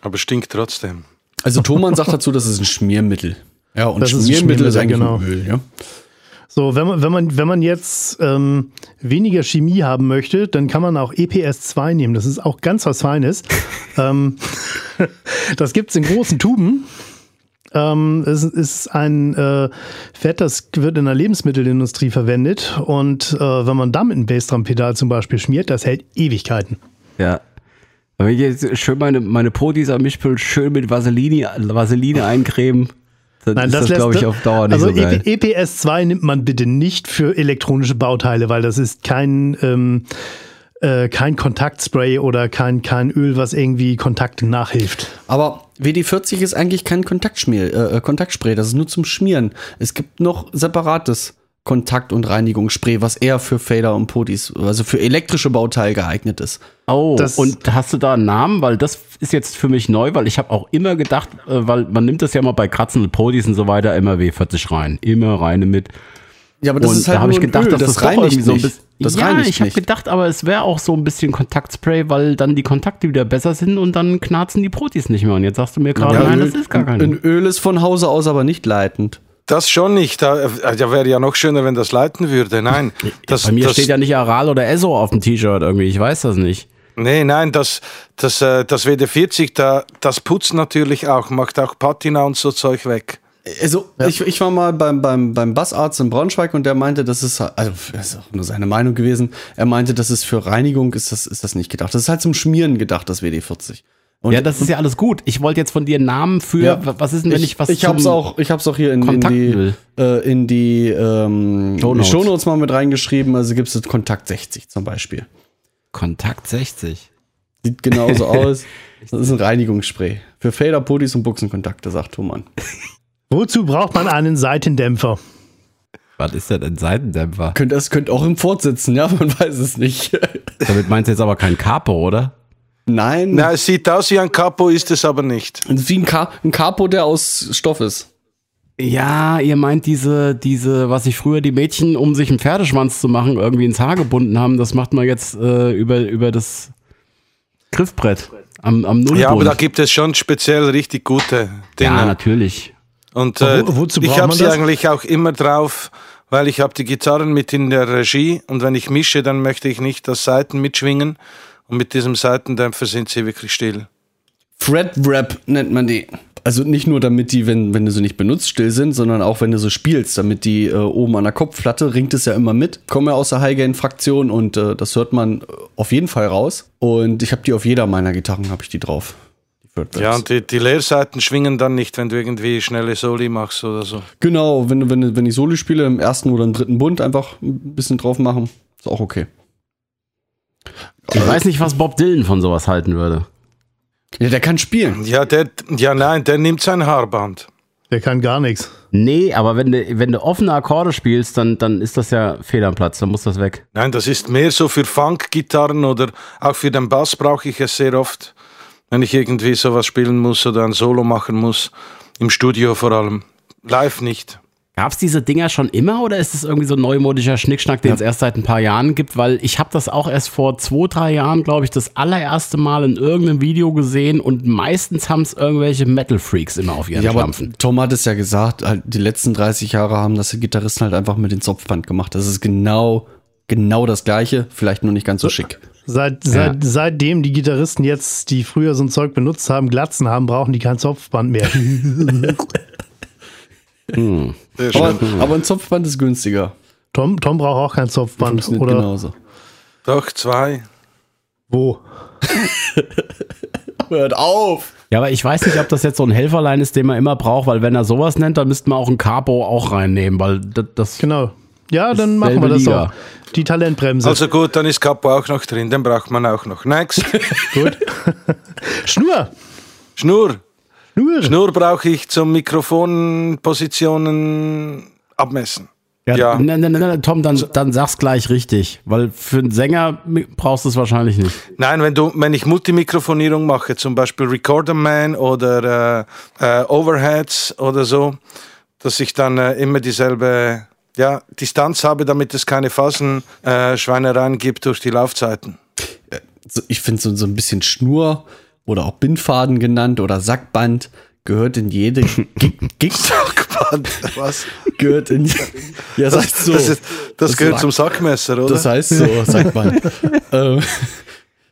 S5: Aber stinkt trotzdem.
S1: Also, Thomann sagt dazu, das ist ein Schmiermittel. Ja, und
S3: Das ist ein
S1: Schmiermittel ist eigentlich
S3: Schmiermittel,
S1: ein Öl, ja.
S3: So, wenn man, wenn man, wenn man jetzt ähm, weniger Chemie haben möchte, dann kann man auch EPS 2 nehmen. Das ist auch ganz was Feines. [LAUGHS] ähm, [LAUGHS] das gibt es in großen Tuben. Ähm, es ist ein äh, Fett, das wird in der Lebensmittelindustrie verwendet. Und äh, wenn man damit ein Bassdrum-Pedal zum Beispiel schmiert, das hält Ewigkeiten.
S4: Ja. Aber wenn ich jetzt schön meine, meine Potis am Mischpult schön mit Vaseline, Vaseline eincremen, dann ist das,
S3: lässt-
S4: glaube ich, auf Dauer nicht
S3: also
S4: so geil.
S3: EP EPS 2 nimmt man bitte nicht für elektronische Bauteile, weil das ist kein, ähm, äh, kein Kontaktspray oder kein, kein Öl, was irgendwie Kontakte nachhilft.
S1: Aber WD-40 ist eigentlich kein Kontaktschmier, äh, Kontaktspray, das ist nur zum Schmieren. Es gibt noch separates Kontakt- und Reinigungsspray, was eher für Fader und Potis, also für elektrische Bauteile geeignet ist.
S4: Oh,
S3: Das-
S4: und hast du da einen Namen? Weil das ist jetzt für mich neu, weil ich habe auch immer gedacht, äh, weil man nimmt das ja immer bei Kratzen und Podis und so weiter immer W40 rein. Immer rein mit.
S1: Ja, aber das
S4: und
S1: ist halt
S4: da habe ich gedacht,
S1: Öl,
S4: dass das,
S1: das reinigt
S4: irgendwie so ein
S1: nicht.
S4: bisschen.
S1: Das
S4: ja,
S1: reinigt
S4: ich habe gedacht, aber es wäre auch so ein bisschen Kontaktspray, weil dann die Kontakte wieder besser sind und dann knarzen die Podis nicht mehr. Und jetzt sagst du mir gerade,
S1: Ja,
S4: nein,
S1: Öl,
S4: das ist gar kein.
S1: ein Öl ist von Hause aus aber nicht leitend.
S5: Das schon nicht. Da, da wäre ja noch schöner, wenn das leiten würde. Nein. Das,
S4: Bei mir
S5: das,
S4: steht ja nicht Aral oder Esso auf dem T-Shirt irgendwie. Ich weiß das nicht.
S5: Nee, nein, das, das, äh, das WD-40, da, das putzt natürlich auch, macht auch Patina und so Zeug weg.
S1: Also, ich, ich war mal beim, beim, beim Bassarzt in Braunschweig und der meinte, das ist, also, das ist auch nur seine Meinung gewesen. Er meinte, das ist für Reinigung, ist das, ist das nicht gedacht. Das ist halt zum Schmieren gedacht, das WD-40. Und
S4: ja, das ist ja alles gut. Ich wollte jetzt von dir einen Namen für,
S1: Ja.
S4: was ist denn, wenn ich, was
S1: ich hab's
S4: zum-
S1: auch, ich hab's auch hier in, in die, äh, in die ähm,
S4: Shownotes.
S1: Shownotes mal mit reingeschrieben. Also gibt's das Kontakt 60 zum Beispiel.
S4: Kontakt 60.
S1: Sieht genauso [LAUGHS] aus. Das ist ein Reinigungsspray. Für Fader, Puttis und Buchsenkontakte, sagt Thomann. [LAUGHS]
S3: Wozu braucht man einen Seitendämpfer?
S4: Was ist denn ein Seitendämpfer?
S1: Könnt, das könnte auch im Fort sitzen, ja, [LAUGHS] man weiß es nicht.
S4: Damit meinst du jetzt aber kein Capo, oder?
S1: Nein,
S5: Na, es sieht aus wie ein Capo, ist es aber nicht.
S1: wie ein, Ka ein Capo, der aus Stoff ist.
S4: Ja, ihr meint diese, diese, was sich früher die Mädchen, um sich einen Pferdeschwanz zu machen, irgendwie ins Haar gebunden haben, das macht man jetzt äh, über, über das Griffbrett am, am Nullbund.
S5: Ja, aber da gibt es schon speziell richtig gute Dinge.
S4: Ja, natürlich.
S5: Und äh,
S3: wo- wozu
S5: ich habe sie eigentlich auch immer drauf, weil ich habe die Gitarren mit in der Regie und wenn ich mische, dann möchte ich nicht das Saiten mitschwingen und mit diesem Seitendämpfer sind sie wirklich still.
S1: Fret Wrap nennt man die. Also nicht nur damit die, wenn, wenn du sie nicht benutzt, still sind, sondern auch wenn du so spielst, damit die äh, oben an der Kopfplatte ringt es ja immer mit. Komme ja aus der High-Gain-Fraktion und äh, das hört man äh, auf jeden Fall raus. Und ich habe die auf jeder meiner Gitarren, habe ich die drauf.
S5: Ja, und die, die Leerseiten schwingen dann nicht, wenn du irgendwie schnelle Soli machst oder so.
S1: Genau, wenn, du- wenn, wenn ich Soli spiele, im ersten oder im dritten Bund einfach ein bisschen drauf machen, ist auch okay.
S4: Ich weiß nicht, was Bob Dylan von sowas halten würde.
S1: Ja, der kann spielen.
S5: Ja, der, ja, nein, der nimmt sein Haarband.
S3: Der kann gar nichts.
S4: Nee, aber wenn du, wenn du offene Akkorde spielst, dann, dann ist das ja fehl am Platz, dann muss das weg.
S5: Nein, das ist mehr so für Funk-Gitarren oder auch für den Bass brauche ich es sehr oft, wenn ich irgendwie sowas spielen muss oder ein Solo machen muss. Im Studio vor allem. Live nicht.
S4: Gab es diese Dinger schon immer oder ist es irgendwie so ein neumodischer Schnickschnack, den es erst seit ein paar Jahren gibt? Weil ich habe das auch erst vor zwei, drei Jahren, glaube ich, das allererste Mal in irgendeinem Video gesehen und meistens haben es irgendwelche Metal-Freaks immer auf ihren
S1: Ja, aber
S4: Schlampfen.
S1: Tom hat es ja gesagt, halt, die letzten 30 Jahre haben das die Gitarristen halt einfach mit dem Zopfband gemacht. Das ist genau, genau das Gleiche, vielleicht nur nicht ganz so schick.
S3: Seit, seit, seitdem die Gitarristen jetzt, die früher so ein Zeug benutzt haben, Glatzen haben, brauchen die kein Zopfband mehr. [LAUGHS]
S4: Hm.
S1: Aber, aber ein Zopfband ist günstiger.
S3: Tom, Tom braucht auch kein Zopfband. Oder
S1: genauso.
S5: Doch, zwei.
S3: wo? [LAUGHS]
S1: Hört auf!
S4: Ja, aber ich weiß nicht, ob das jetzt so ein Helferlein ist, den man immer braucht, weil wenn er sowas nennt, dann müsste man auch ein Capo auch reinnehmen, weil das, das
S3: Genau. Ja, dann machen wir das
S4: Liga.
S3: doch. Die Talentbremse.
S5: Also gut, dann ist Capo auch noch drin, den braucht man auch noch. Next. [LAUGHS]
S3: Gut. [LAUGHS] Schnur.
S5: Schnur.
S3: Schnur.
S5: Schnur brauche ich zum Mikrofonpositionen abmessen.
S4: Ja,
S5: Ja.
S4: Ne, ne, ne, ne, Tom, dann, dann sag's gleich richtig, weil für einen Sänger brauchst du es wahrscheinlich nicht.
S5: Nein, wenn, du, wenn ich Multimikrofonierung mache, zum Beispiel Recorder Man oder äh, äh, Overheads oder so, dass ich dann äh, immer dieselbe ja, Distanz habe, damit es keine Phasenschweinereien äh, gibt durch die Laufzeiten.
S1: So, ich finde so, so ein bisschen Schnur oder auch Bindfaden genannt oder Sackband gehört in jede [LAUGHS] Gig,
S5: Sackband, was?
S1: gehört in ja das heißt so
S5: Das, ist, das,
S1: Das
S5: gehört
S1: Sack-
S5: zum Sackmesser, oder?
S1: das heißt so Sackband [LAUGHS] ähm,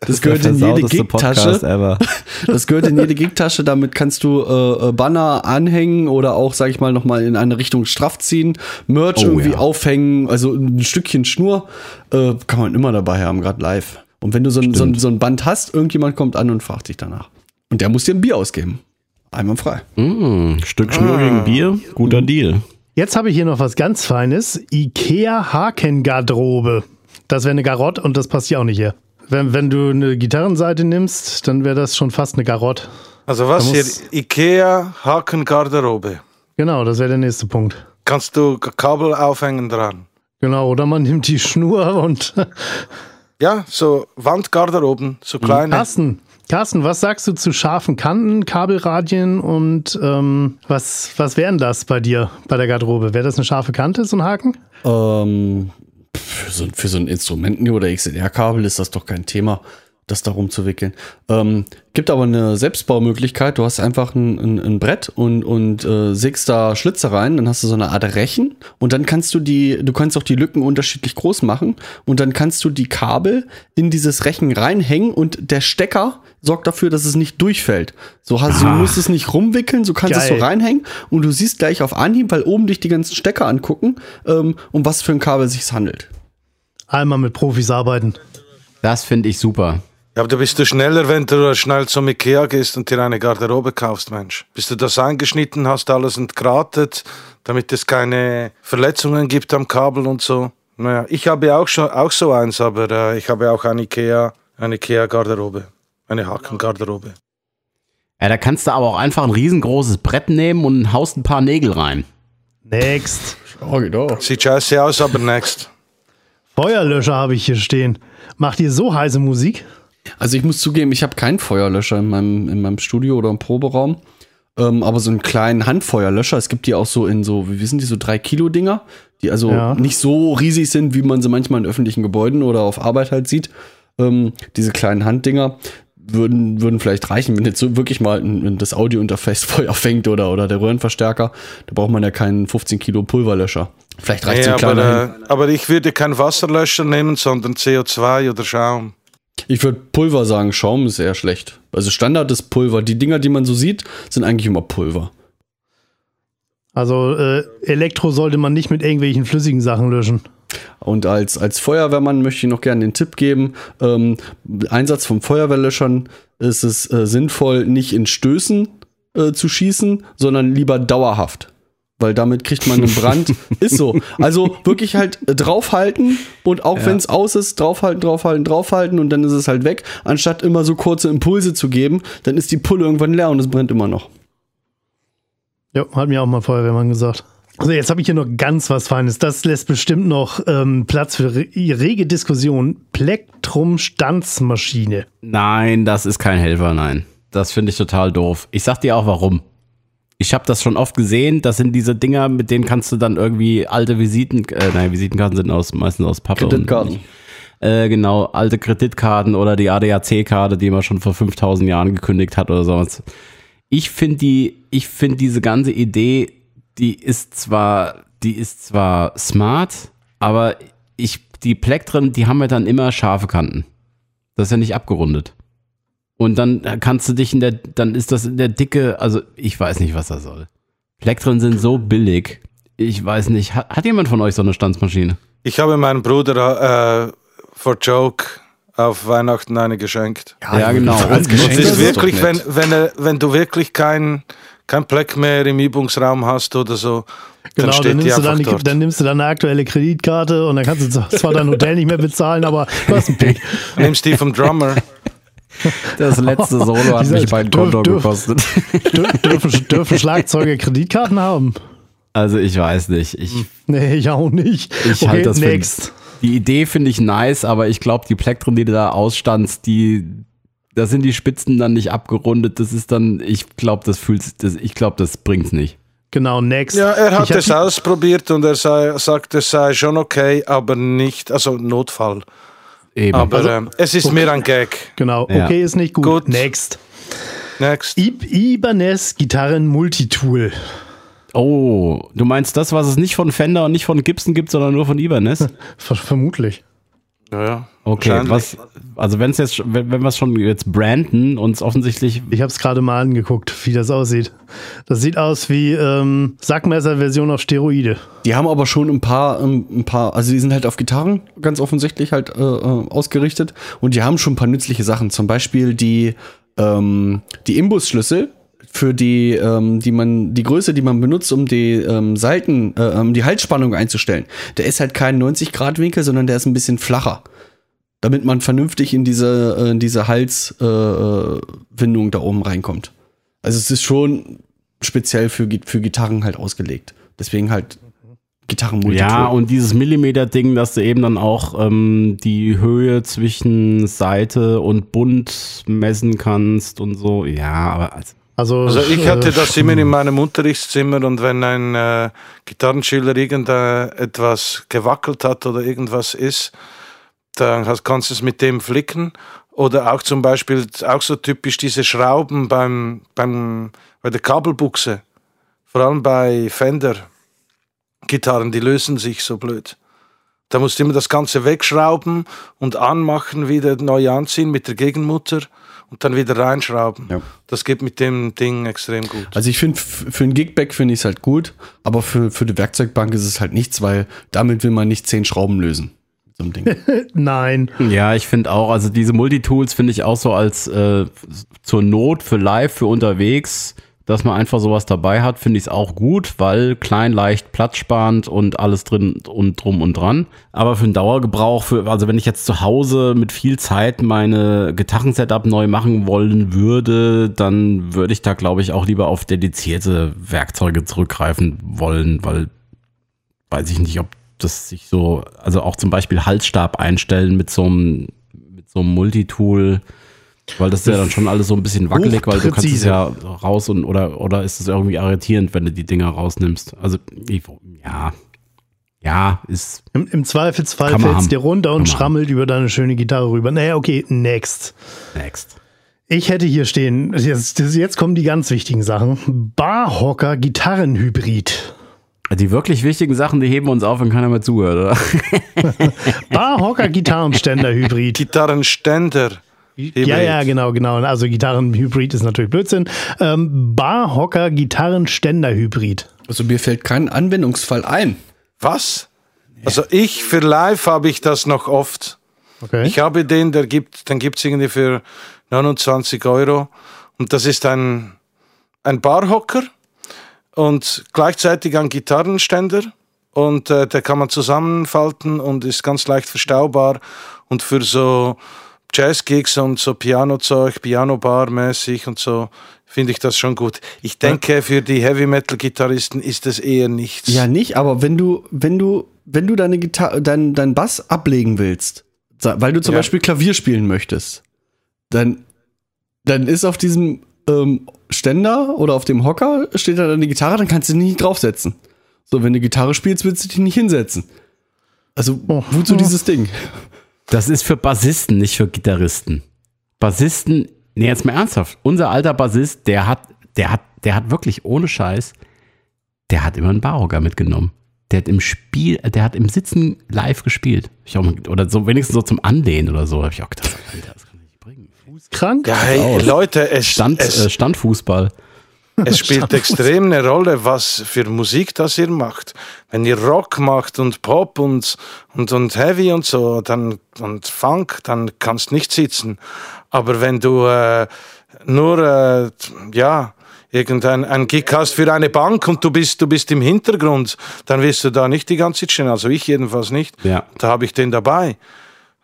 S1: das gehört in jede Gigtasche [LAUGHS] das gehört in jede Gigtasche damit kannst du äh, äh, Banner anhängen oder auch sag ich mal noch mal in eine Richtung straff ziehen Merch
S4: Oh,
S1: irgendwie
S4: ja.
S1: aufhängen also ein Stückchen Schnur äh, kann man immer dabei haben gerade live und wenn du so ein, so, ein, so ein Band hast irgendjemand kommt an und fragt dich danach und der muss dir ein Bier ausgeben einwandfrei
S4: Mm, Stück Schnur gegen Bier, guter Deal.
S3: Jetzt habe ich hier noch was ganz Feines. Ikea Hakengarderobe. Das wäre eine Garotte und das passt hier auch nicht her. Wenn, wenn du eine Gitarrenseite nimmst, dann wäre das schon fast eine Garotte.
S5: Also was hier? Ikea Hakengarderobe.
S3: Genau, das wäre der nächste Punkt.
S5: Kannst du Kabel aufhängen dran?
S3: Genau, oder man nimmt die Schnur und [LAUGHS]
S5: Ja, so Wandgarderoben, so kleine.
S3: Carsten, Carsten, was sagst du zu scharfen Kanten, Kabelradien und ähm, was, was wären das bei dir bei der Garderobe? Wäre das eine scharfe Kante, so ein Haken?
S1: Ähm, für, so, für so ein Instrumenten- oder XLR-Kabel ist das doch kein Thema, das darum zu wickeln. Ähm, gibt aber eine Selbstbaumöglichkeit. Du hast einfach ein, ein, ein Brett und, und äh, sägst da Schlitze rein, dann hast du so eine Art Rechen und dann kannst du die, du kannst auch die Lücken unterschiedlich groß machen und dann kannst du die Kabel in dieses Rechen reinhängen und der Stecker sorgt dafür, dass es nicht durchfällt. So hast du musst es nicht rumwickeln, so kannst es so
S3: Geil.
S1: reinhängen und du siehst gleich auf Anhieb, weil oben dich die ganzen Stecker angucken, ähm, um was für ein Kabel sich handelt.
S3: Einmal mit Profis arbeiten.
S4: Das finde ich super.
S5: Ja, aber du bist du schneller, wenn du schnell zum Ikea gehst und dir eine Garderobe kaufst, Mensch. Bis du das eingeschnitten hast, alles entgratet, damit es keine Verletzungen gibt am Kabel und so. Naja, ich habe auch schon auch so eins, aber äh, ich habe auch eine Ikea, eine Ikea Garderobe, eine Hakengarderobe.
S4: Ja, da kannst du aber auch einfach ein riesengroßes Brett nehmen und haust ein paar Nägel rein.
S3: Next.
S1: Oh, genau.
S5: Sieht scheiße aus, aber next.
S3: Feuerlöscher habe ich hier stehen. Macht ihr so heiße Musik?
S1: Also ich muss zugeben, ich habe keinen Feuerlöscher in meinem, in meinem Studio oder im Proberaum. Ähm, aber so einen kleinen Handfeuerlöscher, es gibt die auch so in so, wie sind die, so drei Kilo Dinger, die also
S3: Ja.
S1: nicht so riesig sind, wie man sie manchmal in öffentlichen Gebäuden oder auf Arbeit halt sieht. Ähm, diese kleinen Handdinger würden, würden vielleicht reichen, wenn jetzt so wirklich mal ein, ein das Audiointerface [LAUGHS] Feuer fängt oder, oder der Röhrenverstärker. Da braucht man ja keinen 15 Kilo Pulverlöscher. Vielleicht reicht so
S5: Nee,
S1: ein kleiner
S5: aber, äh, aber ich würde kein Wasserlöscher nehmen, sondern CO2 oder Schaum.
S1: Ich würde Pulver sagen, Schaum ist eher schlecht. Also Standard ist Pulver. Die Dinger, die man so sieht, sind eigentlich immer Pulver.
S3: Also äh, Elektro sollte man nicht mit irgendwelchen flüssigen Sachen löschen.
S1: Und als, als Feuerwehrmann möchte ich noch gerne den Tipp geben: ähm, Einsatz von Feuerwehrlöschern ist es äh, sinnvoll, nicht in Stößen äh, zu schießen, sondern lieber dauerhaft. Weil damit kriegt man einen Brand. [LAUGHS] ist so. Also wirklich halt äh, draufhalten und auch wenn es aus ist, draufhalten, draufhalten, draufhalten und dann ist es halt weg. Anstatt immer so kurze Impulse zu geben, dann ist die Pulle irgendwann leer und es brennt immer noch.
S3: Ja, hat mir auch mal Feuerwehrmann gesagt. Also jetzt habe ich hier noch ganz was Feines. Das lässt bestimmt noch ähm, Platz für re rege Diskussion. Plektrum-Stanzmaschine.
S4: Nein, das ist kein Helfer, nein. Das finde ich total doof. Ich sag dir auch warum. Ich habe das schon oft gesehen. Das sind diese Dinger, mit denen kannst du dann irgendwie alte Visiten, äh, nein, Visitenkarten sind aus, meistens aus Pappe.
S1: Kreditkarten.
S4: Und, äh, genau, alte Kreditkarten oder die ADAC-Karte, die man schon vor 5000 Jahren gekündigt hat oder sowas. Ich finde die, ich finde diese ganze Idee, die ist zwar, die ist zwar smart, aber ich, die Plektren, die haben ja dann immer scharfe Kanten. Das ist ja nicht abgerundet. Und dann kannst du dich in der, dann ist das in der Dicke, also ich weiß nicht, was das soll. Plektren sind so billig. Ich weiß nicht, hat, hat jemand von euch so eine Stanzmaschine?
S5: Ich habe meinem Bruder äh, for Joke auf Weihnachten eine geschenkt.
S4: Ja, genau.
S1: Als Geschenk
S5: Es
S1: das
S5: ist wirklich, wenn, wenn, er- wenn du wirklich kein, kein Pleck mehr im Übungsraum hast oder so, dann
S3: Genau,
S5: steht
S3: dann
S5: die
S3: nimmst, du dann, die,
S5: dort.
S3: dann nimmst du deine aktuelle Kreditkarte und dann kannst du zwar dein Hotel nicht mehr bezahlen, aber du hast einen Pick.
S5: Nimmst die vom Drummer. [LAUGHS] [LAUGHS]
S4: Das letzte Solo hat mich mein Konto
S3: dürf-
S4: gekostet.
S3: Dür- Dürfen, dürfen Schlagzeuger Kreditkarten haben?
S4: Also ich weiß nicht. Ich,
S3: Nee, ich auch nicht.
S4: ich
S3: okay,
S4: halte das
S3: next.
S4: für. Die Idee finde ich nice, aber ich glaube, die Plektren, die du da ausstanzt, die. Da sind die Spitzen dann nicht abgerundet. Das ist dann, ich glaube, das fühlt, das, ich glaube, das bringt's nicht.
S3: Genau, next.
S5: Ja, er hat es ausprobiert und er sei, sagt, es sei schon okay, aber nicht, also Notfall.
S4: Eben.
S5: Aber ähm, es ist mehr ein Gag.
S3: Genau,
S4: Ja.
S3: okay, ist nicht gut.
S5: Gut.
S3: Next.
S5: Next.
S3: I Ibanez Gitarren Multitool.
S4: oh, du meinst das, was es nicht von Fender und nicht von Gibson gibt, sondern nur von Ibanez? [LAUGHS]
S3: Ver vermutlich.
S5: Ja, ja.
S4: Okay, was, also wenn es jetzt, wenn, wenn wir es schon jetzt branden, uns offensichtlich
S3: Ich habe es gerade mal angeguckt, wie das aussieht. Das sieht aus wie ähm, Sackmesser-Version auf Steroide.
S1: Die haben aber schon ein paar, ähm, ein paar, also die sind halt auf Gitarren ganz offensichtlich halt äh, äh, ausgerichtet und die haben schon ein paar nützliche Sachen. Zum Beispiel die, ähm, die Imbusschlüssel für die, ähm, die man, die Größe, die man benutzt, um die ähm, Seiten, äh, um die Halsspannung einzustellen. Der ist halt kein 90 Grad Winkel, sondern der ist ein bisschen flacher. Damit man vernünftig in diese, äh, in diese Halswindung äh, Windung da oben reinkommt. Also es ist schon speziell für, für Gitarren halt ausgelegt. Deswegen halt Gitarren
S4: Ja, und dieses Millimeter-Ding, dass du eben dann auch ähm, die Höhe zwischen Seite und Bund messen kannst und so. Ja, aber also,
S3: Also,
S5: Also ich hatte
S3: äh,
S5: das immer in meinem Unterrichtszimmer und wenn ein äh, Gitarrenschüler irgendetwas gewackelt hat oder irgendwas ist, dann kannst du es mit dem flicken. Oder auch zum Beispiel, auch so typisch diese Schrauben beim, beim, bei der Kabelbuchse. Vor allem bei Fender-Gitarren, die lösen sich so blöd. Da musst du immer das Ganze wegschrauben und anmachen, wieder neu anziehen mit der Gegenmutter und dann wieder reinschrauben.
S1: Ja.
S5: Das geht mit dem Ding extrem gut.
S1: Also ich finde, für ein Gigback finde ich es halt gut, aber für, für die Werkzeugbank ist es halt nichts, weil damit will man nicht zehn Schrauben lösen. So einem Ding. [LAUGHS]
S3: nein.
S4: ja, ich finde auch, also diese Multitools finde ich auch so als äh, zur Not für live, für unterwegs, dass man einfach sowas dabei hat, finde ich es auch gut, weil klein, leicht, platzsparend und alles drin und drum und dran. Aber für den Dauergebrauch, für, also wenn ich jetzt zu Hause mit viel Zeit meine Gitarrensetup neu machen wollen würde, dann würde ich da, glaube ich, auch lieber auf dedizierte Werkzeuge zurückgreifen wollen, weil weiß ich nicht, ob das sich so, also auch zum Beispiel Halsstab einstellen mit so einem, mit so einem Multitool, weil das ist ja dann schon alles so ein bisschen wackelig, weil du kannst es ja raus und oder oder ist es irgendwie irritierend, wenn du die Dinger rausnimmst? Also ja, ja, ist
S3: Im, im Zweifelsfall fällt es
S4: haben.
S3: dir runter und schrammelt über deine schöne Gitarre rüber. Naja, okay, next.
S4: next.
S3: Ich hätte hier stehen, jetzt, jetzt kommen die ganz wichtigen Sachen. Barhocker Gitarrenhybrid.
S4: Die wirklich wichtigen Sachen, die heben wir uns auf, wenn keiner mehr zuhört, oder? [LAUGHS]
S3: Barhocker Gitarrenständer Hybrid.
S5: Gitarrenständer. Hybrid.
S3: Ja, ja, genau, genau. Also Gitarrenhybrid ist natürlich Blödsinn. Ähm, Barhocker Gitarrenständer Hybrid.
S1: Also mir fällt kein Anwendungsfall ein.
S5: Was? Also ich für live habe ich das noch oft.
S3: Okay.
S5: Ich habe den, der gibt, den gibt's irgendwie für 29 Euro. Und das ist ein, ein Barhocker und gleichzeitig ein Gitarrenständer. Und äh, der kann man zusammenfalten und ist ganz leicht verstaubar. Und für so Jazzgigs und so Pianozeug, Piano-Bar-mäßig und so, finde ich das schon gut. Ich denke, für die Heavy-Metal-Gitarristen ist das eher nichts.
S1: Ja, nicht, aber wenn du, wenn du, wenn du deine Gitarre, dein, dein Bass ablegen willst, weil du zum
S5: Ja.
S1: Beispiel Klavier spielen möchtest, dann, dann ist auf diesem ähm, Ständer oder auf dem Hocker steht da deine Gitarre, dann kannst du die nicht draufsetzen. So, wenn du Gitarre spielst, willst du dich nicht hinsetzen. Also,
S3: Oh.
S1: wozu dieses Ding?
S4: Das ist für Bassisten, nicht für Gitarristen. Bassisten, nee, jetzt mal ernsthaft. Unser alter Bassist, der hat, der hat, der hat wirklich ohne Scheiß, der hat immer einen Barhocker mitgenommen. Der hat im Spiel, der hat im Sitzen live gespielt. Auch mal, oder so wenigstens so zum Anlehnen oder so. Habe ich auch gedacht, Alter, das kann ich nicht bringen.
S3: Krank?
S5: Ja, hey,
S4: aus.
S5: Leute, es,
S4: Stand,
S5: es,
S4: äh, Standfußball. [LAUGHS]
S5: Es spielt extrem eine Rolle, was für Musik das ihr macht. Wenn ihr Rock macht und Pop und, und, und Heavy und so dann, und Funk, dann kannst du nicht sitzen. Aber wenn du äh, nur, äh, ja, irgendein ein Gig hast für eine Bank und du bist, du bist im Hintergrund, dann wirst du da nicht die ganze Zeit stehen. Also ich jedenfalls nicht.
S4: Ja.
S5: Da habe ich den dabei.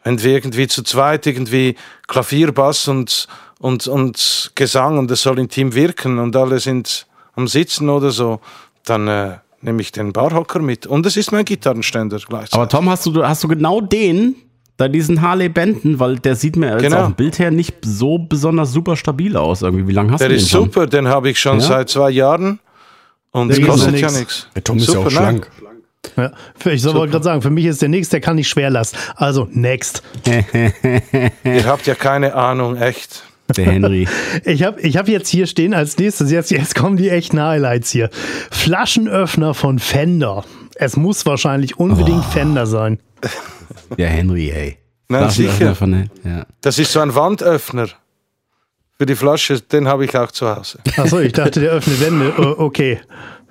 S5: Wenn wir irgendwie zu zweit irgendwie Klavier, Bass und, und, und Gesang und es soll im Team wirken und alle sind am Sitzen oder so, dann äh, nehme ich den Barhocker mit. Und es ist mein Gitarrenständer gleichzeitig.
S4: Aber Tom, hast du, hast du genau den, da diesen Harley Benton, weil der sieht mir jetzt
S5: Genau.
S4: auf dem Bild her nicht so besonders super stabil aus irgendwie. Wie lange hast
S5: der
S4: du den
S5: ist
S4: schon?
S5: super, den habe ich schon
S4: Ja?
S5: seit zwei Jahren. Und
S3: Der
S5: kostet
S3: noch
S5: ja
S3: nix.
S5: nichts.
S1: Der Tom ist ja auch
S5: Super, ne?
S1: schlank.
S3: Ja, für, ich soll gerade sagen, für mich ist der nächste, der kann nicht schwer lassen. Also, next. [LAUGHS]
S5: Ihr habt ja keine Ahnung, echt.
S4: Der Henry. [LAUGHS]
S3: Ich habe ich hab jetzt hier stehen als nächstes, jetzt, jetzt kommen die echten Highlights hier. Flaschenöffner von Fender. Es muss wahrscheinlich unbedingt Fender sein.
S4: Der Henry, ey.
S5: Nein, sicher.
S4: Von, ja.
S5: Das ist so ein Wandöffner für die Flasche, den habe ich auch zu Hause.
S3: Achso, ich dachte, der öffnet Wände. Okay.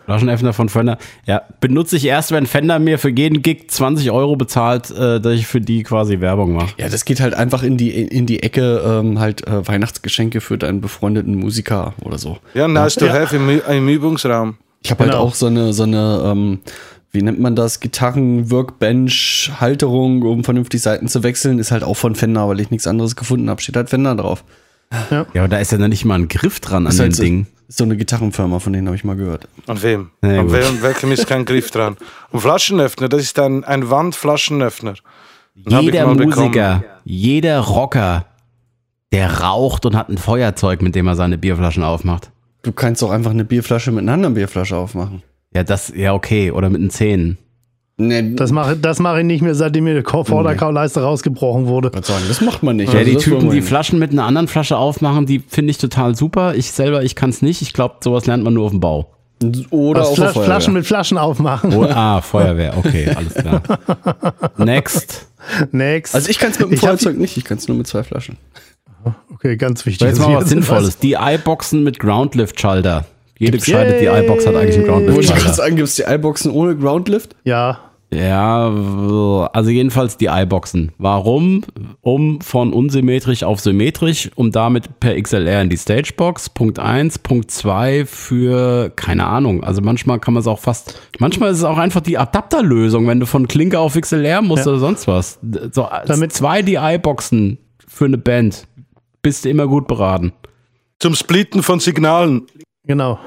S4: Flaschenöffner von Fender. Ja, benutze ich erst, wenn Fender mir für jeden Gig 20 Euro bezahlt, äh, dass ich für die quasi Werbung mache.
S1: Ja, das geht halt einfach in die, in die Ecke, ähm, halt äh, Weihnachtsgeschenke für deinen befreundeten Musiker oder so.
S5: Ja, nice to
S3: Ja.
S5: have im, im Übungsraum.
S1: Ich habe halt
S3: Genau.
S1: auch so eine, so eine, ähm, wie nennt man das, Gitarren-Workbench-Halterung, um vernünftig Seiten zu wechseln, ist halt auch von Fender, weil ich nichts anderes gefunden habe. Steht halt Fender drauf.
S4: Ja, aber da ist ja dann nicht mal ein Griff dran an
S1: Ist
S4: dem
S1: halt so,
S4: Ding.
S1: So eine Gitarrenfirma, von denen habe ich mal gehört.
S5: An wem?
S4: Ja,
S5: An wem, welchem ist kein Griff dran? Und Flaschenöffner, das ist ein, ein Wandflaschenöffner. Den
S4: Jeder. Musiker, jeder Rocker, der raucht und hat ein Feuerzeug, mit dem er seine Bierflaschen aufmacht.
S1: Du kannst auch einfach eine Bierflasche mit einer anderen Bierflasche aufmachen.
S4: Ja, das, ja, okay. Oder mit den Zähnen.
S1: Nee,
S3: Das mache das mach ich nicht mehr, seitdem mir die Vorderkauleiste rausgebrochen wurde.
S1: Sagen, das macht man nicht.
S4: Ja,
S1: Also
S4: die Typen, die. Flaschen mit einer anderen Flasche aufmachen, die finde ich total super. Ich selber, ich kann es nicht. Ich glaube, sowas lernt man nur auf dem Bau.
S1: Oder auf
S3: Fla
S1: der Feuerwehr.
S3: Flaschen mit Flaschen aufmachen.
S4: Oh, ah, Feuerwehr, okay, alles klar. [LAUGHS] Next.
S3: Next.
S1: Also ich kann es mit dem Feuerzeug nicht, ich kann es nur mit zwei Flaschen.
S3: Okay, ganz wichtig.
S4: Jetzt mal was Sinnvolles. Die i-Boxen mit Groundlift-Schalter. Jede gescheite DI-Box hat eigentlich einen
S1: Wollte ich gerade sagen, gibt es die iBoxen ohne Groundlift?
S3: Ja,
S4: Ja, also jedenfalls die i-Boxen. Warum? Um von unsymmetrisch auf symmetrisch, um damit per XLR in die Stagebox. Punkt eins, Punkt zwei für, keine Ahnung, also manchmal kann man es auch fast, manchmal ist es auch einfach die Adapterlösung, wenn du von Klinke auf XLR musst
S3: Ja.
S4: oder sonst was. So,
S3: Damit-
S4: zwei DI-Boxen für eine Band bist du immer gut beraten.
S5: Zum Splitten von Signalen.
S3: genau.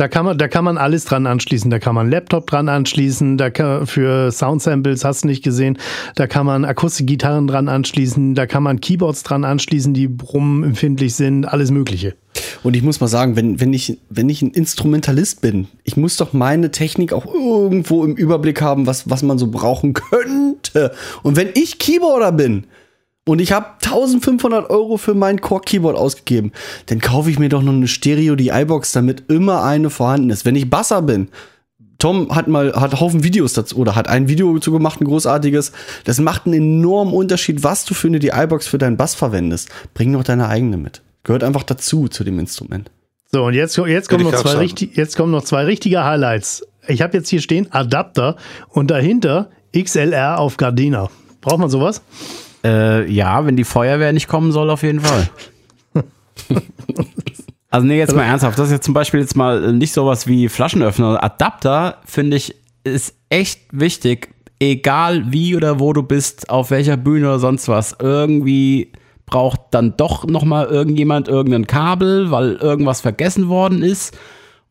S3: Da kann, man, da kann man alles dran anschließen. Da kann man Laptop dran anschließen. Da kann, für Soundsamples hast du nicht gesehen. Da kann man Akustikgitarren dran anschließen. Da kann man Keyboards dran anschließen, die brummempfindlich sind. Alles Mögliche.
S1: Und ich muss mal sagen, wenn, wenn, ich, wenn ich ein Instrumentalist bin, ich muss doch meine Technik auch irgendwo im Überblick haben, was, was man so brauchen könnte. Und wenn ich Keyboarder bin und ich habe 1500 Euro für mein Core-Keyboard ausgegeben, dann kaufe ich mir doch noch eine Stereo, die iBox, damit immer eine vorhanden ist. Wenn ich Basser bin, Tom hat mal hat Haufen Videos dazu oder hat ein Video dazu gemacht, ein großartiges. Das macht einen enormen Unterschied, was du für eine DI-Box für deinen Bass verwendest. Bring doch deine eigene mit. Gehört einfach dazu zu dem Instrument.
S3: So, und jetzt, jetzt, kommen, noch zwei richtig, jetzt kommen noch zwei richtige Highlights. Ich habe jetzt hier stehen Adapter und dahinter XLR auf Gardena. Braucht man sowas?
S4: Äh, ja, wenn die Feuerwehr nicht kommen soll, auf jeden Fall. [LAUGHS] also nee, jetzt mal ernsthaft. Das ist jetzt zum Beispiel jetzt mal nicht sowas wie Flaschenöffner. Adapter, finde ich, ist echt wichtig. Egal wie oder wo du bist, auf welcher Bühne oder sonst was. Irgendwie braucht dann doch noch mal irgendjemand irgendein Kabel, weil irgendwas vergessen worden ist.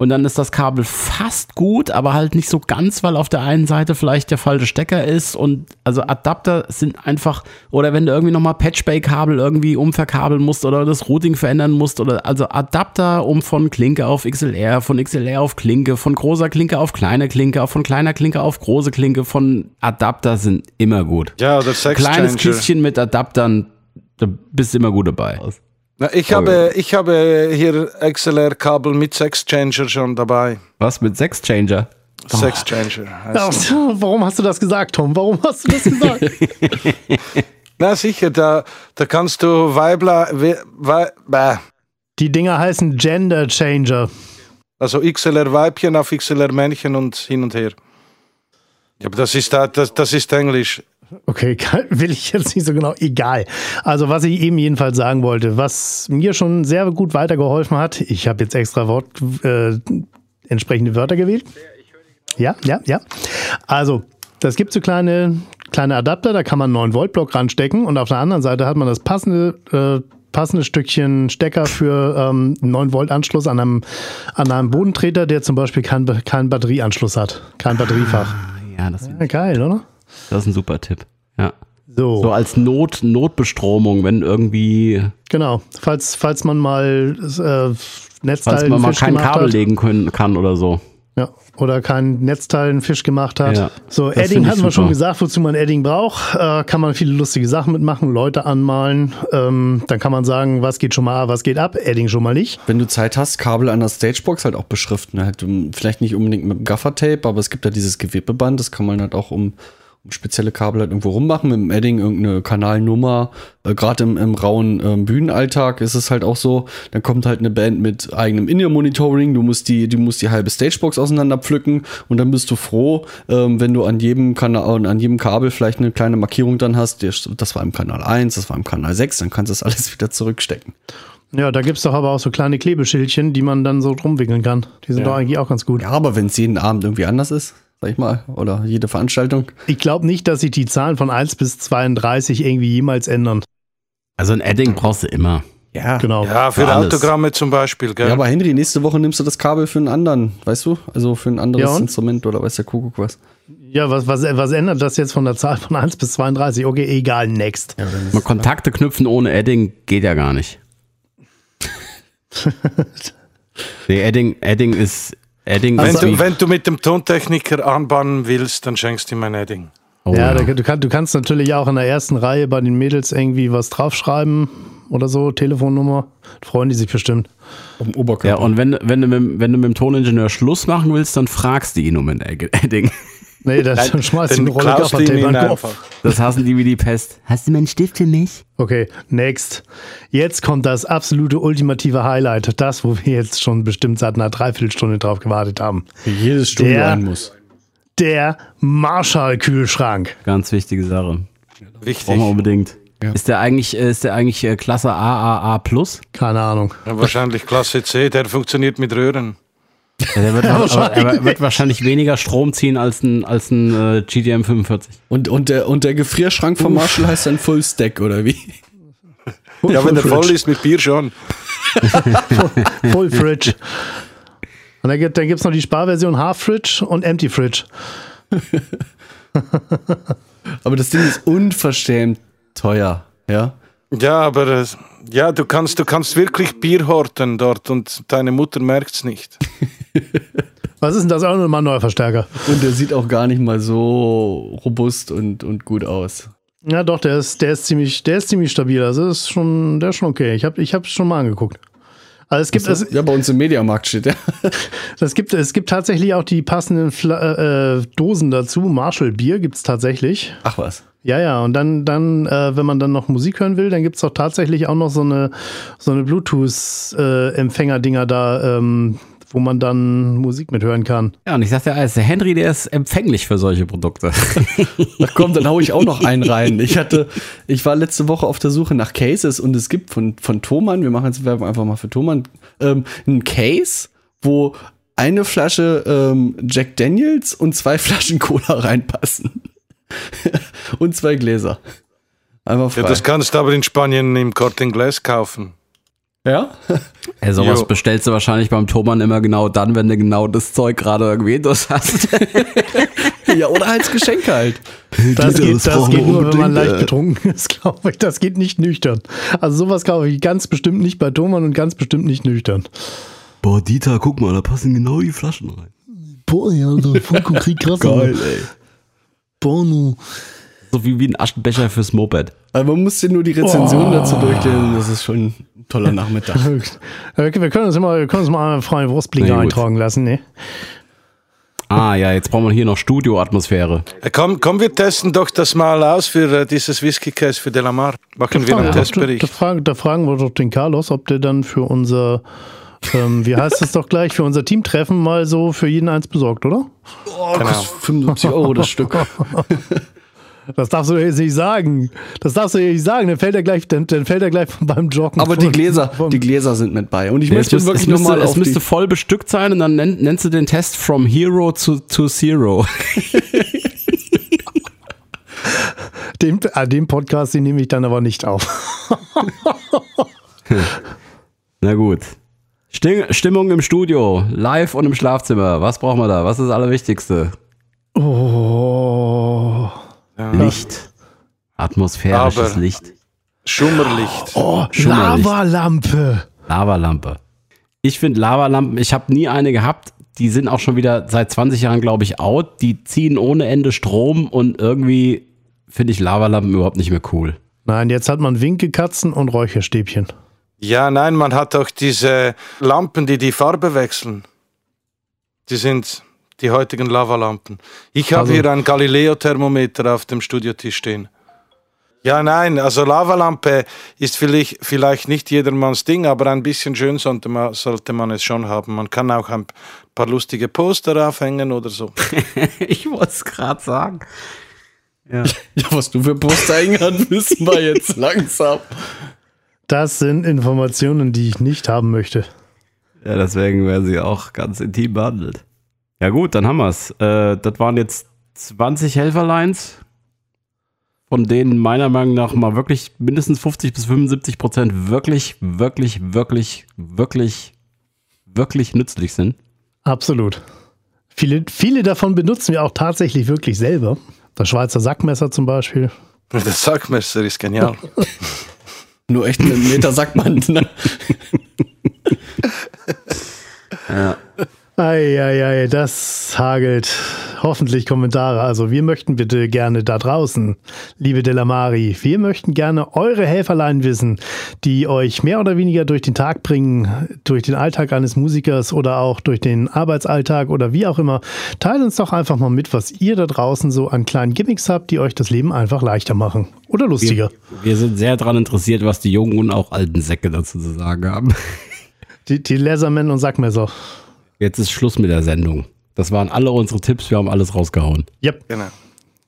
S4: Und dann ist das Kabel fast gut, aber halt nicht so ganz, weil auf der einen Seite vielleicht der falsche Stecker ist. Und also Adapter sind einfach, oder wenn du irgendwie nochmal Patchbay-Kabel irgendwie umverkabeln musst oder das Routing verändern musst, oder also Adapter, um von Klinke auf XLR, von XLR auf Klinke, von großer Klinke auf kleine Klinke, von kleiner Klinke auf große Klinke, von Adapter sind immer gut.
S5: Ja, Sex
S4: Kleines. Kistchen mit Adaptern, da bist du immer gut dabei.
S5: Na, ich, habe, ich habe hier XLR-Kabel mit Sexchanger schon dabei.
S4: Was mit Sexchanger?
S5: Sexchanger. Heißt [LAUGHS]
S3: warum hast du das gesagt, Tom? Warum hast du das gesagt? [LAUGHS]
S5: Na sicher, da, da kannst du Weibler. We, Wei, bäh.
S3: Die Dinger heißen Gender Changer.
S5: Also XLR Weibchen auf XLR Männchen und hin und her. Ja, aber das ist, das, das ist Englisch.
S3: Okay, [LAUGHS] will ich jetzt nicht so genau. Egal. Also, was ich eben jedenfalls sagen wollte, was mir schon sehr gut weitergeholfen hat, ich habe jetzt extra Wort, äh, entsprechende Wörter gewählt. Ja, ja, ja. Also, das gibt so kleine, kleine Adapter, da kann man einen 9-Volt-Block ranstecken und auf der anderen Seite hat man das passende, äh, passende Stückchen Stecker für ähm, 9-Volt-Anschluss an einem, an einem Bodentreter, der zum Beispiel keinen kein Batterieanschluss hat, kein Batteriefach.
S4: Ja, das,
S3: Ja, geil, oder?
S4: Das ist ein super Tipp. Ja.
S3: So.
S4: So als Not, Notbestromung, wenn irgendwie,
S3: Genau, falls, falls man mal äh, Netzteil
S4: falls man mal
S3: Fisch
S4: kein Kabel
S3: hat.
S4: legen können, kann oder so.
S3: Ja, oder kein Netzteil einen Fisch gemacht hat.
S4: Ja,
S3: so, Edding hatten wir schon gesagt, wozu man Edding braucht. Äh, kann man viele lustige Sachen mitmachen, Leute anmalen. Ähm, dann kann man sagen, was geht schon mal, was geht ab. Edding schon mal nicht.
S1: Wenn du Zeit hast, Kabel an der Stagebox halt auch beschriften. Halt, vielleicht nicht unbedingt mit dem Gaffertape, aber es gibt ja dieses Gewebeband, das kann man halt auch um spezielle Kabel halt irgendwo rummachen. Mit dem Edding irgendeine Kanalnummer. Äh, Gerade im, im rauen ähm, Bühnenalltag ist es halt auch so, dann kommt halt eine Band mit eigenem In-Ear-Monitoring, du musst die, du musst die halbe Stagebox auseinander pflücken und dann bist du froh, ähm, wenn du an jedem Kanal, an jedem Kabel vielleicht eine kleine Markierung dann hast, der- das war im Kanal 1, das war im Kanal 6, dann kannst du das [LAUGHS] alles wieder zurückstecken.
S3: Ja, da gibt's doch aber auch so kleine Klebeschildchen, die man dann so drum wickeln kann. Die sind doch eigentlich auch ganz gut.
S1: Ja, aber wenn es jeden Abend irgendwie anders ist, sag ich mal, oder jede Veranstaltung.
S3: Ich glaube nicht, dass sich die Zahlen von 1 bis 32 irgendwie jemals ändern.
S4: Also ein Edding brauchst du immer.
S1: Ja.
S3: Genau.
S5: Ja, für
S4: Für.
S5: Autogramme zum Beispiel, gell?
S1: Ja, aber Henry, nächste Woche nimmst du das Kabel für einen anderen, weißt du? Also für ein anderes
S3: Ja?
S1: Instrument oder weiß der Kuckuck was.
S3: Ja, was, was, was ändert das jetzt von der Zahl von 1 bis 32? Okay, egal, next.
S4: Mal Kontakte knüpfen ohne Edding geht ja gar nicht. [LAUGHS] nee, Edding, Edding ist. Edding
S5: wenn, du, wenn du mit dem Tontechniker anbahnen willst, dann schenkst du ihm ein Edding.
S4: oh,
S3: ja, da, du, kann, du kannst natürlich auch in der ersten Reihe bei den Mädels irgendwie was draufschreiben oder so, Telefonnummer. Freuen die sich bestimmt.
S1: Auf dem
S4: ja,
S1: Oberkörper.
S4: und wenn, wenn, du mit, wenn du mit dem Toningenieur Schluss machen willst, dann fragst du ihn um ein Edding.
S3: Nee, das dann schmeißt du
S5: Dann
S3: eine Rolle Gaffertape
S5: ihn
S3: an den Kopf.
S4: Das hassen die wie die Pest. Hast du mir einen Stift für mich?
S3: Okay, next. Jetzt kommt das absolute ultimative Highlight. Das, wo wir jetzt schon bestimmt seit einer Dreiviertelstunde drauf gewartet haben.
S1: Wie jedes Studio
S3: Der-
S1: ein muss.
S3: Der Marshall-Kühlschrank.
S4: Ganz wichtige Sache.
S5: Wichtig.
S4: Brauchen wir unbedingt.
S1: Ja.
S4: Ist der eigentlich, äh, ist der eigentlich äh, Klasse AAA Plus?
S3: Keine Ahnung.
S5: Ja, wahrscheinlich Klasse C, der funktioniert mit Röhren.
S4: Ja, der wird, [LAUGHS] aber,
S3: wahrscheinlich.
S4: er wird wahrscheinlich weniger Strom ziehen als ein, als ein äh, GTM 45.
S1: Und, und, der, und der Gefrierschrank von Marshall heißt dann Full Stack, oder wie? [LAUGHS]
S5: Ja, wenn der voll ist mit Bier schon. [LAUGHS]
S3: Full Fridge. Und dann gibt es dann gibt's noch die Sparversion Half Fridge und Empty Fridge.
S1: Aber das Ding ist unverschämt teuer, ja?
S5: Ja, aber äh, ja, du kannst, du kannst wirklich Bier horten dort und deine Mutter merkt's nicht. [LAUGHS]
S3: Was ist denn das? Auch nochmal ein neuer Verstärker.
S1: Und der sieht auch gar nicht mal so robust und, und gut aus.
S3: Ja, doch, der ist, der ist ziemlich, der ist ziemlich stabil. Also ist schon, der ist schon okay. Ich habe ich es schon mal angeguckt. Also es gibt, es,
S1: Ja, bei uns im Mediamarkt steht der. [LAUGHS]
S3: es gibt, es gibt tatsächlich auch die passenden Fla äh, Dosen dazu. Marshall Bier gibt es tatsächlich.
S1: Ach was.
S3: Ja, ja, und dann, dann äh, wenn man dann noch Musik hören will, dann gibt es auch tatsächlich auch noch so eine, so eine Bluetooth-Empfänger-Dinger da, ähm, wo man dann Musik mithören kann.
S4: Ja, und ich sagte, der Henry, der ist empfänglich für solche Produkte. [LAUGHS]
S1: Na komm, dann hau ich auch noch einen rein. Ich hatte, ich war letzte Woche auf der Suche nach Cases und es gibt von, von Thomann, wir machen jetzt Werbung einfach mal für Thomann, ähm, ein Case, wo eine Flasche ähm, Jack Daniels und zwei Flaschen Cola reinpassen. [LAUGHS] und zwei Gläser. Einfach frei.
S5: Ja, das kannst du aber in Spanien im Corte Inglés kaufen.
S1: Ja? [LAUGHS]
S4: Ja, sowas
S5: Jo.
S4: bestellst du wahrscheinlich beim Thomann immer genau dann, wenn du genau das Zeug gerade irgendwie das hast. [LAUGHS]
S1: ja, oder als Geschenk halt.
S3: Das geht, das
S4: brauchen
S3: geht nur, wenn man leicht betrunken ist, [LAUGHS] glaube ich. Das geht nicht nüchtern. Also sowas kaufe ich ganz bestimmt nicht bei Thomann und ganz bestimmt nicht nüchtern.
S4: Boah, Dieter, guck mal, da passen genau die Flaschen rein.
S3: Boah, ja, der Funko kriegt krass.
S4: ey.
S3: Porno.
S4: So wie, wie ein Aschenbecher fürs Moped.
S1: Aber man muss dir nur die Rezension
S3: Oh.
S1: dazu durchlesen. Das ist schon ein toller Nachmittag. [LAUGHS]
S3: Okay, wir können uns immer, wir können uns mal einen freien Wurstblinker eintragen lassen, ne?
S4: Ah ja, jetzt brauchen wir hier noch Studioatmosphäre.
S5: Äh, Komm, komm, wir testen doch das mal aus für äh, dieses Whisky-Case für Delamar. Machen wir einen
S3: da, da,
S5: Testbericht.
S3: fragen, da fragen wir doch den Carlos, ob der dann für unser Ähm, wie heißt es doch gleich für unser Teamtreffen mal so für jeden eins besorgt, oder?
S1: Oh, kostet 75 Euro das Stück. [LAUGHS]
S3: Das darfst du jetzt nicht sagen. Das darfst du jetzt nicht sagen. Dann fällt er gleich, dann, dann fällt er gleich [LAUGHS] beim Joggen.
S1: Aber die Gläser, die Gläser sind mit bei. Und ich
S4: Es
S1: möchte
S4: es,
S1: wirklich nochmal
S4: es müsste voll bestückt sein und dann nenn, nennst du den Test from Hero to, to Zero. [LAUGHS]
S3: den, ah, den Podcast, den nehme ich dann aber nicht auf.
S4: Na gut. Stimmung im Studio, live und im Schlafzimmer. Was brauchen wir da? Was ist das Allerwichtigste?
S3: Oh.
S4: Licht. Atmosphärisches
S5: Aber-
S4: Licht.
S5: Schummerlicht.
S3: Oh,
S4: Schummerlicht.
S3: Lavalampe.
S4: Lavalampe. Ich finde Lavalampen, ich habe nie eine gehabt. Die sind auch schon wieder seit 20 Jahren, glaube ich, out. Die ziehen ohne Ende Strom und irgendwie finde ich Lavalampen überhaupt nicht mehr cool.
S3: Nein, jetzt hat man Winkekatzen und Räucherstäbchen.
S5: Ja, nein, man hat auch diese Lampen, die die Farbe wechseln. Die sind die heutigen Lavalampen. Ich habe
S3: Also-
S5: hier ein Galileo-Thermometer auf dem Studiotisch stehen. Ja, nein, also Lavalampe ist vielleicht, vielleicht nicht jedermanns Ding, aber ein bisschen schön sollte man, sollte man es schon haben. Man kann auch ein paar lustige Poster aufhängen oder so. [LAUGHS]
S4: ich wollte es gerade sagen.
S1: ja, was du für Poster hängen hast, [LAUGHS] wissen wir jetzt langsam.
S3: Das sind Informationen, die ich nicht haben möchte.
S4: Ja, deswegen werden sie auch ganz intim behandelt. Ja gut, dann haben wir es. Äh, das waren jetzt 20 Helferlines, von denen meiner Meinung nach mal wirklich mindestens 50 bis 75 Prozent wirklich, wirklich, wirklich, wirklich, wirklich nützlich sind.
S3: Absolut. Viele, viele davon benutzen wir auch tatsächlich wirklich selber. Das Schweizer Sackmesser zum Beispiel. [LAUGHS]
S5: Das Sackmesser ist genial. [LAUGHS]
S1: Nur echt einen Meter sagt man. [LAUGHS]
S3: Eieiei, das hagelt. Hoffentlich Kommentare. Also wir möchten bitte gerne da draußen, liebe Delamari, wir möchten gerne eure Helferlein wissen, die euch mehr oder weniger durch den Tag bringen, durch den Alltag eines Musikers oder auch durch den Arbeitsalltag oder wie auch immer. Teilt uns doch einfach mal mit, was ihr da draußen so an kleinen Gimmicks habt, die euch das Leben einfach leichter machen. Oder lustiger.
S4: Wir sind sehr daran interessiert, was die jungen und auch alten Säcke dazu zu sagen haben.
S3: Die, die Lasermen und Sackmesser.
S4: Jetzt ist Schluss mit der Sendung. Das waren alle unsere Tipps, wir haben alles rausgehauen.
S3: Yep,
S5: Genau.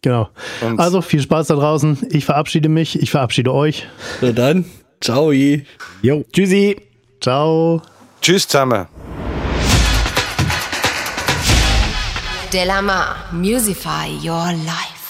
S3: genau.
S5: Und-
S3: Also viel Spaß da draußen. Ich verabschiede mich, ich verabschiede euch.
S1: Na dann, ciao.
S4: Jo, tschüssi!
S3: Ciao.
S5: Tschüss zusammen.
S2: Delamar, Musify Your Life.